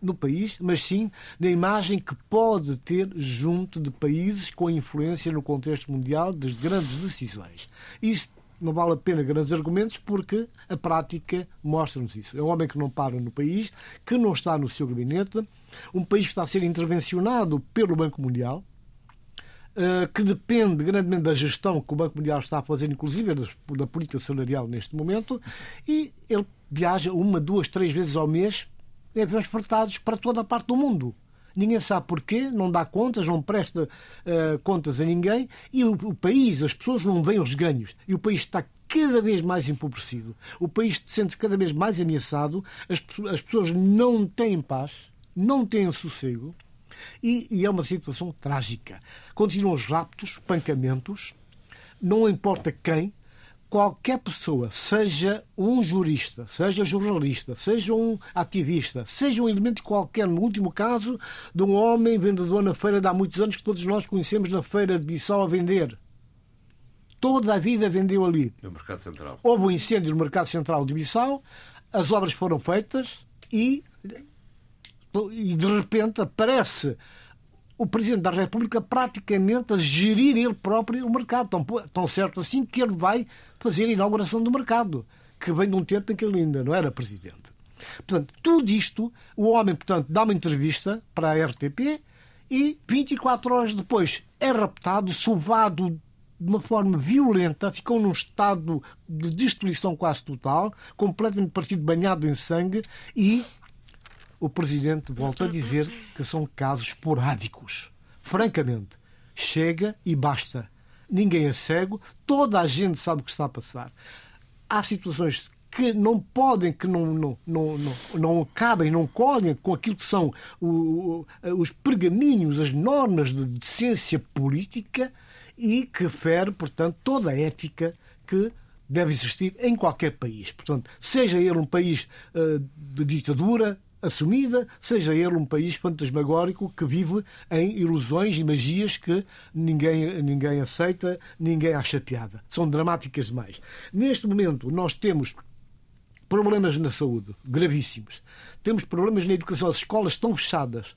no país, mas sim na imagem que pode ter junto de países com influência no contexto mundial das grandes decisões. Isso não vale a pena grandes argumentos porque a prática mostra-nos isso. É um homem que não para no país, que não está no seu gabinete, um país que está a ser intervencionado pelo Banco Mundial, eh, que depende grandemente da gestão que o Banco Mundial está a fazer, inclusive da política salarial neste momento, e ele viaja uma, duas, três vezes ao mês aviões fretados para toda a parte do mundo. Ninguém sabe porquê, não dá contas, não presta uh, contas a ninguém e o, o país, as pessoas não veem os ganhos. E o país está cada vez mais empobrecido. O país sente-se cada vez mais ameaçado, as, as pessoas não têm paz, não têm sossego e, e é uma situação trágica. Continuam os raptos, espancamentos, não importa quem, qualquer pessoa, seja um jurista, seja jornalista, seja um ativista, seja um elemento qualquer, no último caso, de um homem vendedor na feira de há muitos anos que todos nós conhecemos na feira de Bissau a vender. Toda a vida vendeu ali. No Mercado Central. Houve um incêndio no Mercado Central de Bissau, as obras foram feitas e e de repente aparece o Presidente da República praticamente a gerir ele próprio o mercado. Tão, tão certo assim que ele vai fazer a inauguração do mercado, que vem de um tempo em que ele ainda não era Presidente. Portanto, tudo isto, o homem, portanto, dá uma entrevista para a RTP e 24 horas depois é raptado, sovado de uma forma violenta, ficou num estado de destruição quase total, completamente partido banhado em sangue e o Presidente volta a dizer que são casos esporádicos. Francamente, chega e basta. Ninguém é cego, toda a gente sabe o que está a passar. Há situações que não podem, que não, não, não, não, não cabem, não colhem com aquilo que são os pergaminhos, as normas de decência política e que fere, portanto, toda a ética que deve existir em qualquer país. Portanto, seja ele um país uh, de ditadura, assumida, seja ele um país fantasmagórico que vive em ilusões e magias que ninguém, ninguém aceita, ninguém acha piada. São dramáticas demais. Neste momento, nós temos problemas na saúde gravíssimos. Temos problemas na educação. As escolas estão fechadas.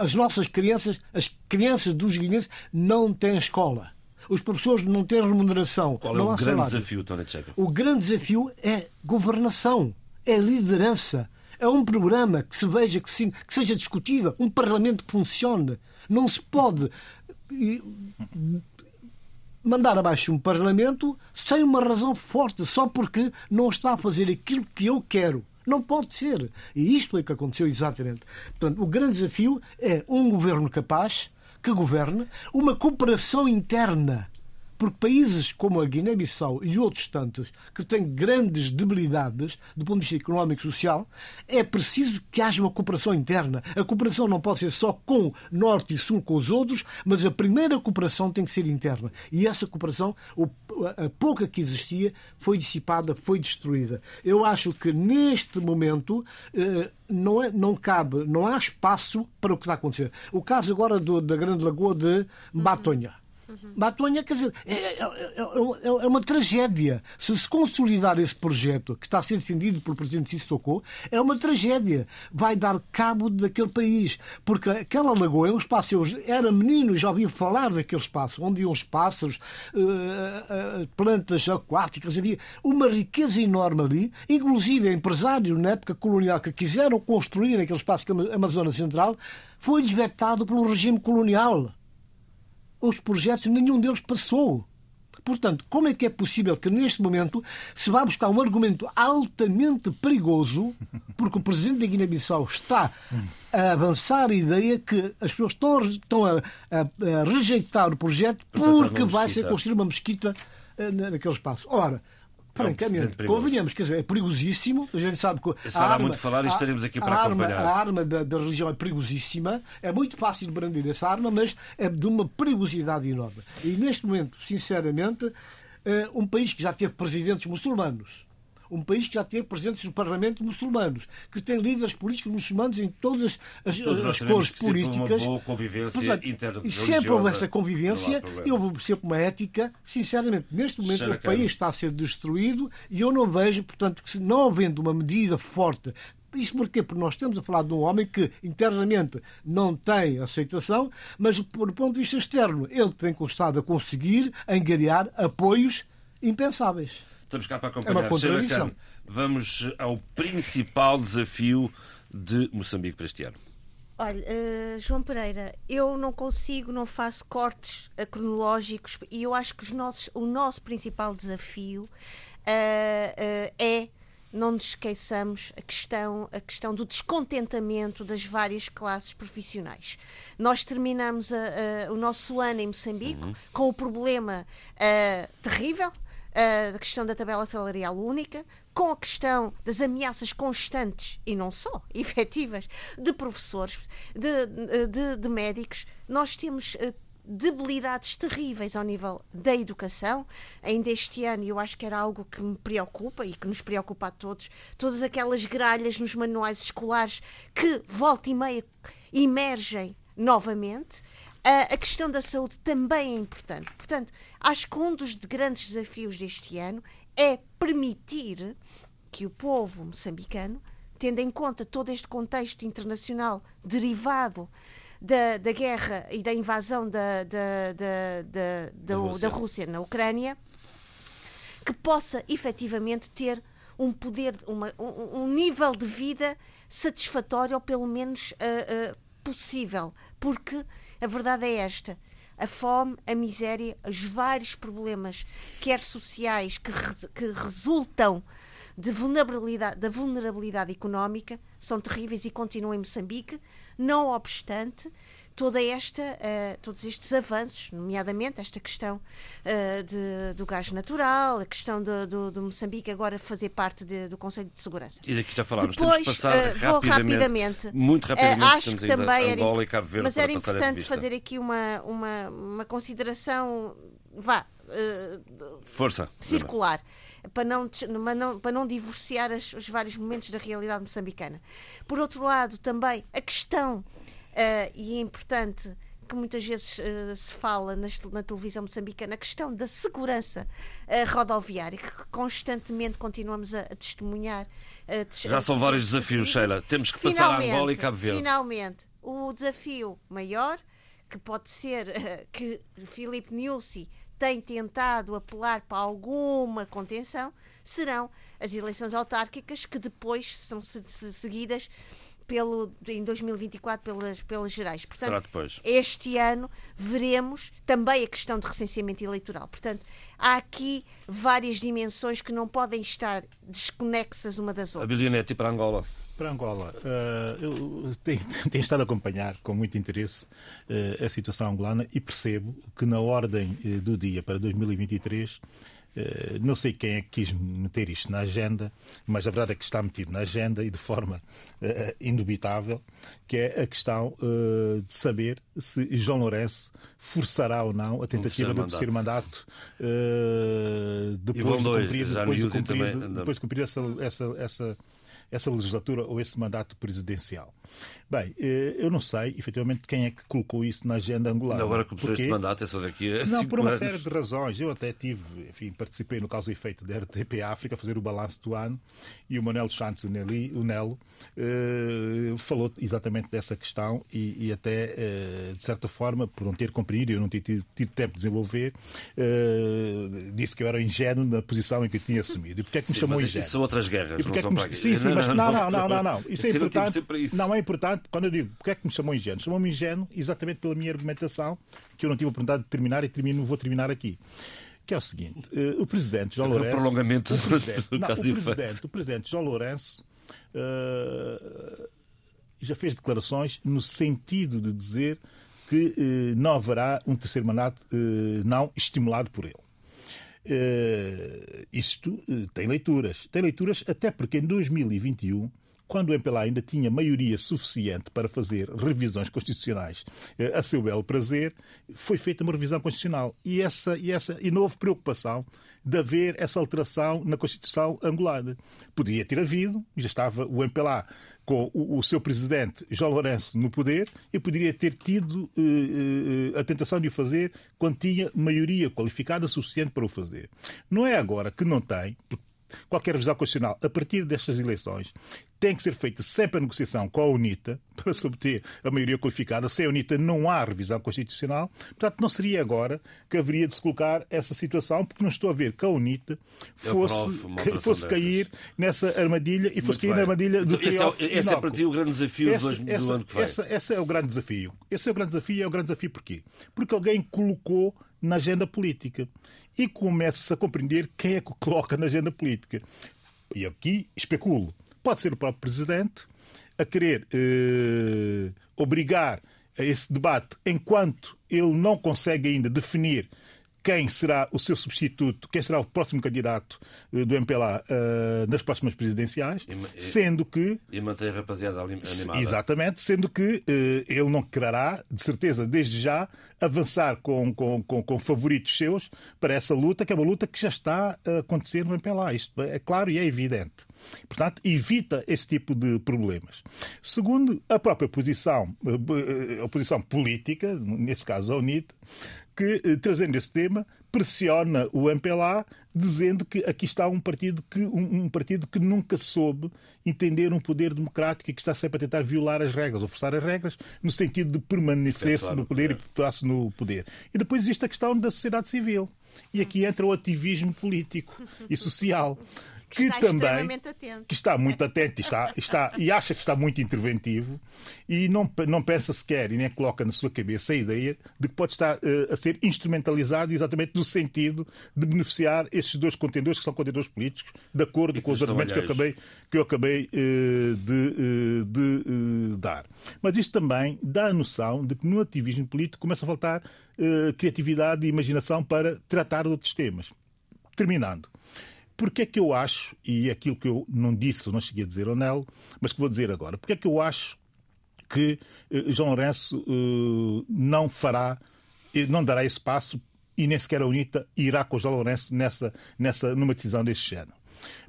as nossas crianças, as crianças dos guineenses, não têm escola. Os professores não têm remuneração. Qual é o grande salário. desafio, Tony Checa? O grande desafio é governação, é liderança é um programa que se veja, que, se, que seja discutido, um parlamento que funcione. Não se pode mandar abaixo um parlamento sem uma razão forte, só porque não está a fazer aquilo que eu quero. Não pode ser. E isto é que aconteceu exatamente. Portanto, o grande desafio é um governo capaz, que governe, uma cooperação interna porque países como a Guiné-Bissau e outros tantos que têm grandes debilidades do ponto de vista económico e social, é preciso que haja uma cooperação interna. A cooperação não pode ser só com Norte e Sul, com os outros, mas a primeira cooperação tem que ser interna. E essa cooperação, a pouca que existia, foi dissipada, foi destruída. Eu acho que neste momento eh, não, é, não cabe, não há espaço para o que está a acontecer. O caso agora do, da Grande Lagoa de Batonha. Uhum. Batonha, quer dizer, é, é, é, é, uma tragédia. Se se consolidar esse projeto que está a ser defendido pelo Presidente Sissoko, é uma tragédia. Vai dar cabo daquele país. Porque aquela lagoa é um espaço. Eu era menino e já ouvi falar daquele espaço, onde iam os pássaros, plantas aquáticas, havia uma riqueza enorme ali. Inclusive, empresários na época colonial que quiseram construir aquele espaço que é a Amazônia Central foi desvetado pelo regime colonial os projetos, nenhum deles passou. Portanto, como é que é possível que neste momento se vá buscar um argumento altamente perigoso, porque o presidente da Guiné-Bissau está a avançar a ideia que as pessoas estão, estão a, a, a rejeitar o projeto porque vai ser construída uma mesquita eh, naquele espaço. Ora, francamente, é um convenhamos, quer dizer, é perigosíssimo. A gente sabe que. Se falar muito falar e estaremos aqui para a acompanhar. Arma, a arma da, da, religião é perigosíssima. É muito fácil de brandir essa arma, mas é de uma perigosidade enorme. E neste momento, sinceramente, eh, um país que já teve presidentes muçulmanos um país que já teve presidentes do Parlamento muçulmanos, que tem líderes políticos muçulmanos em todas as, as cores políticas. Uma boa convivência Portanto, e sempre houve essa convivência e houve sempre uma ética. Sinceramente, neste momento Será o país está a ser destruído e eu não vejo, portanto, que não havendo uma medida forte isso porquê? Porque nós estamos a falar de um homem que internamente não tem aceitação, mas do ponto de vista externo, ele tem constado a conseguir angariar apoios impensáveis. Estamos cá para acompanhar. É uma contradição. Vamos ao principal desafio de Moçambique para este ano. Olha, uh, João Pereira, eu não consigo, não faço cortes uh, cronológicos e eu acho que os nossos, o nosso principal desafio uh, é não nos esqueçamos a questão, a questão do descontentamento das várias classes profissionais. Nós terminamos a, a, o nosso ano em Moçambique uhum. com o problema terrível da questão da tabela salarial única, com a questão das ameaças constantes e não só, <laughs> efetivas, de professores, de, de, de médicos. Nós temos uh, debilidades terríveis ao nível da educação. Ainda este ano, eu acho que era algo que me preocupa e que nos preocupa a todos, todas aquelas gralhas nos manuais escolares que volta e meia emergem novamente. A questão da saúde também é importante. Portanto, acho que um dos grandes desafios deste ano é permitir que o povo moçambicano, tendo em conta todo este contexto internacional derivado da, da guerra e da invasão da, da, da, da, da, Rússia. da Rússia na Ucrânia, que possa efetivamente ter um poder, uma, um, um, nível de vida satisfatório, ou pelo menos uh, uh, possível, porque a verdade é esta. A fome, a miséria, os vários problemas, quer sociais, que, re, que resultam de vulnerabilidade, da vulnerabilidade económica, são terríveis e continuam em Moçambique. Não obstante, toda esta, uh, todos estes avanços, nomeadamente esta questão uh, de, do gás natural, a questão do, do, do Moçambique agora fazer parte de, do Conselho de Segurança. E daqui já falámos, Depois, temos passar uh, rapidamente, rapidamente, muito rapidamente, acho que também era, mas era importante fazer aqui uma, uma, uma consideração, vá, Força. circular para não, para não, para não divorciar as, os vários momentos da realidade moçambicana. Por outro lado, também a questão e é importante que muitas vezes uh, se fala nas, na televisão moçambicana, a questão da segurança uh, rodoviária, que constantemente continuamos a, a testemunhar. Já são vários desafios, Sheila. Temos que passar a Angola e Cabo Verde. Finalmente, o desafio maior, que pode ser que Filipe Nussi tem tentado apelar para alguma contenção, serão as eleições autárquicas, que depois são seguidas pelo, em 2024 pelas, pelas gerais. Portanto, este ano veremos também a questão de recenseamento eleitoral. Portanto, há aqui várias dimensões que não podem estar desconexas uma das outras. A Bilionetti para Angola. Para Angola, uh, eu tenho, <laughs> tenho, estado a acompanhar com muito interesse uh, a situação angolana e percebo que na ordem uh, do dia para 2023 eh, não sei quem é que quis meter isto na agenda, mas a verdade é que está metido na agenda e de forma uh, indubitável, que é a questão de saber se João Lourenço forçará ou não a tentativa de terceiro mandato depois, de cumprir, depois, de cumprir, depois de cumprir essa, essa, essa essa legislatura ou esse mandato presidencial. Bem, eh, eu não sei, efetivamente, quem é que colocou isso na agenda angolana. Agora começou este mandato, é só daqui a Não, por uma anos. série de razões. Eu até tive, enfim, participei no causa e efeito da RTP África, a fazer o balanço do ano, e o Manuel Santos, o, Nelo, eh, falou exatamente dessa questão e, e até, eh, de certa forma, por não ter compreendido, eu não ter tido, tido tempo de desenvolver, eh, disse que eu era ingênuo na posição em que eu tinha assumido. E porquê é que me Sim, chamou ingênuo? Isso são outras guerras, não são me... para aqui. Sim, sim, mas não, não, não, não, não. Isso é importante. Não é importante quando eu digo porque é que me chamou ingênuo. Chamou-me ingênuo exatamente pela minha argumentação, que eu não tive a oportunidade de terminar e termino, vou terminar aqui. Que é o seguinte: uh, o presidente João Lourenço. O prolongamento o presidente, do não, o presidente, o presidente João Lourenço uh, já fez declarações no sentido de dizer que uh, não haverá um terceiro mandato não estimulado por ele. Isto eh, tem leituras. Tem leituras até porque em 2021 quando o MPLA ainda tinha maioria suficiente para fazer revisões constitucionais eh, a seu belo prazer, foi feita uma revisão constitucional. E, essa, e, essa, e não houve preocupação de haver essa alteração na Constituição angolana. Poderia ter havido, já estava o MPLA com o, o seu presidente João Lourenço no poder e poderia ter tido eh, eh, a tentação de o fazer quando tinha maioria qualificada suficiente para o fazer. Não é agora que não tem, porque qualquer revisão constitucional a partir destas eleições tem que ser feita sempre a negociação com a UNITA para se obter a maioria qualificada. Sem a UNITA não há revisão constitucional. Portanto, não seria agora que haveria de se colocar essa situação, porque não estou a ver que a UNITA fosse, fosse cair nessa armadilha e fosse Muito cair bem. na armadilha do então, esse, é, esse é para ti o grande desafio esse, do, essa, ano que vem. Essa, esse é o grande desafio. Esse é o grande desafio. É o grande desafio porquê? Porque alguém colocou na agenda política e começa-se a compreender quem é que o coloca na agenda política. E aqui especulo pode ser o próprio Presidente a querer eh, obrigar a esse debate enquanto ele não consegue ainda definir quem será o seu substituto, quem será o próximo candidato eh, do MPLA uh, nas próximas presidenciais, e, sendo que. E manter a rapaziada animada. Exatamente, sendo que uh, ele não quererá, de certeza, desde já, avançar com, com, com, com, favoritos seus para essa luta, que é uma luta que já está a acontecer no MPLA. Isto é claro e é evidente. Portanto, evita esse tipo de problemas. Segundo, a própria posição, a oposição política, nesse caso a UNIT, que, eh, trazendo esse tema, pressiona o MPLA dizendo que aqui está um partido que, um, um, partido que nunca soube entender um poder democrático e que está sempre a tentar violar as regras, ou forçar as regras, no sentido de permanecer-se no poder, poder. e perpetuar-se no poder. E depois existe a questão da sociedade civil. E aqui entra o ativismo político <laughs> e social que, está também que está muito atento está, está, e acha que está muito interventivo e não, não pensa sequer e nem coloca na sua cabeça a ideia de que pode estar uh, a ser instrumentalizado exatamente no sentido de beneficiar esses dois contendores que são contendores políticos, de acordo com os argumentos que eu acabei, que eu acabei uh, de, uh, de dar. Mas isto também dá a noção de que no ativismo político começa a faltar criatividade e imaginação para tratar de outros temas. Terminando. Porque é que eu acho, e aquilo que eu não disse, não cheguei a dizer ao Nelo, mas que vou dizer agora, porque é que eu acho que eh, João Lourenço eh, não fará, eh, não dará esse passo e nem sequer a UNITA irá com João Lourenço nessa, nessa, numa decisão deste género.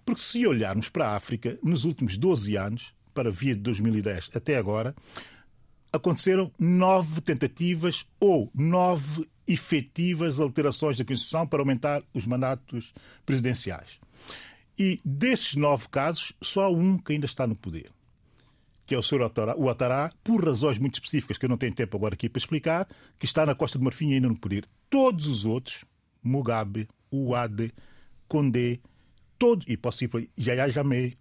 Porque se olharmos para a África, nos últimos 12 anos, para vir de 2010 até agora, aconteceram nove tentativas ou nove efetivas alterações da Constituição para aumentar os mandatos presidenciais. E desses nove casos, só um que ainda está no poder, que é o Sr. Ouattará, por razões muito específicas que eu não tenho tempo agora aqui para explicar, que está na Costa de Marfim ainda no poder. Todos os outros, Mugabe, Uade, Condé, todos, e posso ir para Yahya Jammeh,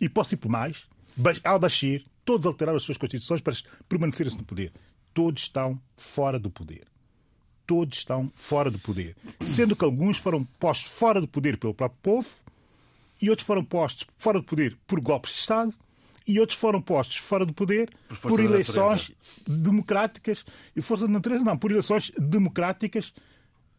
e posso ir por mais, Al-Bashir, todos alteraram as suas constituições para permanecerem no poder. Todos estão fora do poder todos estão fora do poder. Sendo que alguns foram postos fora do poder pelo próprio povo e outros foram postos fora do poder por golpes de Estado e outros foram postos fora do poder por, por eleições democráticas e força da natureza não, por eleições democráticas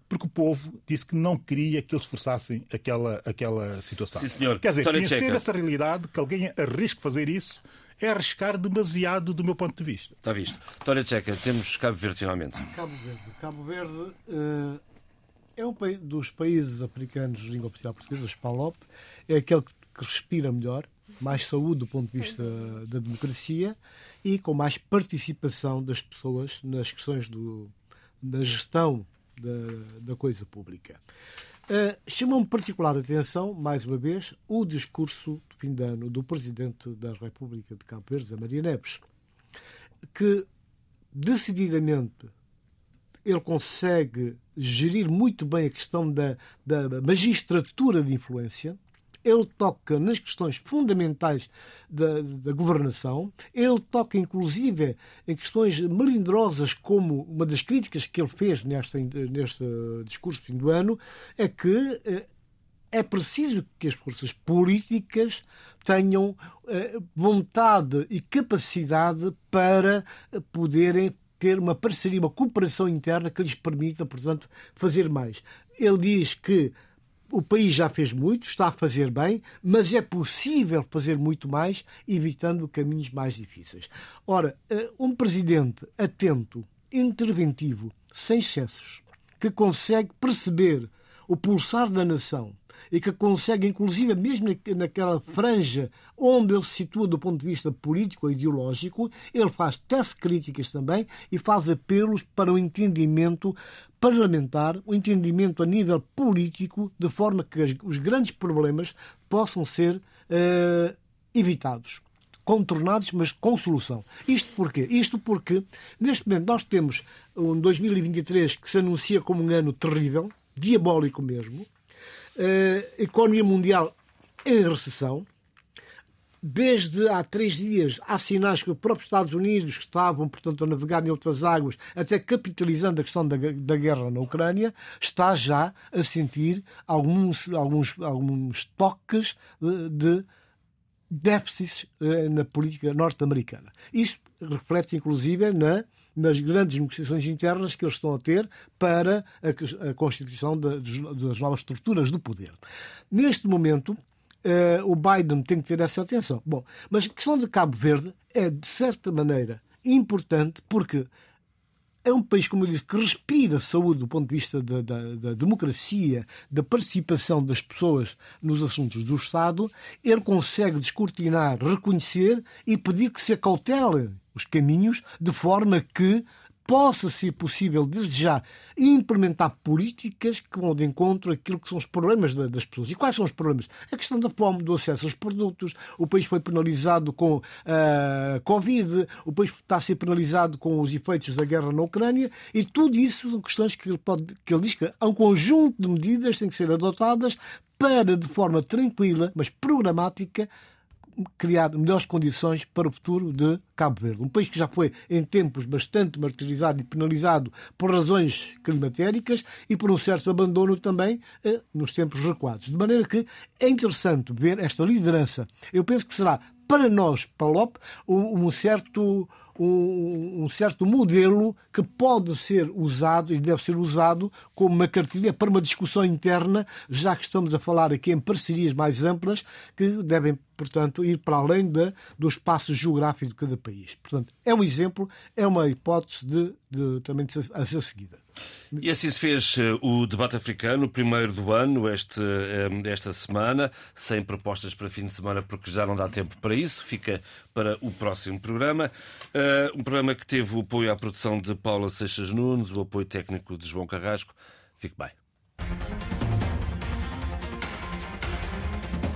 porque o povo disse que não queria que eles forçassem aquela, aquela situação. Sim, senhor. Quer dizer, conhecer Checa. essa realidade, que alguém arrisque fazer isso, é arriscar demasiado do meu ponto de vista. Está visto. Vitória Tcheca, temos Cabo Verde finalmente. Cabo Verde. Cabo Verde uh, é um dos países africanos de língua oficial portuguesa, os PALOP, é aquele que respira melhor, mais saúde do ponto de vista da democracia e com mais participação das pessoas nas questões do, da gestão da, da coisa pública. Uh, Chamou-me particular atenção, mais uma vez, o discurso fim de ano do Presidente da República de Cabo Verde, Maria Neves, que decididamente ele consegue gerir muito bem a questão da, da magistratura de influência, ele toca nas questões fundamentais da, da, governação, ele toca inclusive em questões melindrosas, como uma das críticas que ele fez neste, neste discurso de fim do ano, é que eh, é preciso que as forças políticas tenham eh, vontade e capacidade para poderem ter uma parceria, uma cooperação interna que lhes permita, portanto, fazer mais. Ele diz que o país já fez muito, está a fazer bem, mas é possível fazer muito mais, evitando caminhos mais difíceis. Ora, eh, um presidente atento, interventivo, sem excessos, que consegue perceber o pulsar da nação e que consegue, inclusive, mesmo naquela franja onde ele se situa do ponto de vista político ou ideológico, ele faz testes críticas também e faz apelos para o entendimento parlamentar, o entendimento a nível político, de forma que os grandes problemas possam ser uh, evitados contornados, mas com solução. Isto porquê? Isto porque, neste momento, nós temos um 2023 que se anuncia como um ano terrível, diabólico mesmo, uh, economia mundial em recessão. Desde há três dias há sinais que os próprios Estados Unidos, que estavam, portanto, a navegar em outras águas, até capitalizando a questão da, da guerra na Ucrânia, está já a sentir alguns, alguns, alguns toques de, de déficits uh, na política norte-americana. Isto reflete, inclusive, na nas grandes negociações internas que eles estão a ter para a, constituição das novas estruturas do poder. Neste momento, uh, o Biden tem que ter essa atenção. Bom, mas a questão de Cabo Verde é, de certa maneira, importante porque é um país, como eu disse, que respira saúde do ponto de vista da, da, da, democracia, da participação das pessoas nos assuntos do Estado. Ele consegue descortinar, reconhecer e pedir que se acautelem os caminhos de forma que possa ser possível desejar implementar políticas que vão de encontro àquilo que são os problemas das pessoas. E quais são os problemas? A questão da fome, do acesso aos produtos, o país foi penalizado com a uh, Covid, o país está a ser penalizado com os efeitos da guerra na Ucrânia, e tudo isso são questões que ele, pode, que ele diz que há um conjunto de medidas que têm que ser adotadas para, de forma tranquila, mas programática, criar melhores condições para o futuro de Cabo Verde. Um país que já foi, em tempos, bastante martirizado e penalizado por razões climatéricas e por um certo abandono também eh, nos tempos recuados. De maneira que é interessante ver esta liderança. Eu penso que será, para nós, PALOP, um, um certo um, um, certo modelo que pode ser usado e deve ser usado como uma cartilha para uma discussão interna, já que estamos a falar aqui em parcerias mais amplas que devem, portanto, ir para além de, do espaço geográfico de cada país. Portanto, é um exemplo, é uma hipótese de, de também a ser seguida. E assim se fez eh, o debate africano, primeiro do ano, este, eh, esta semana, sem propostas para fim de semana, porque já não dá tempo para isso, fica para o próximo programa. Eh, um programa que teve o apoio à produção de Paula Seixas Nunes, o apoio técnico de João Carrasco. Fique bem.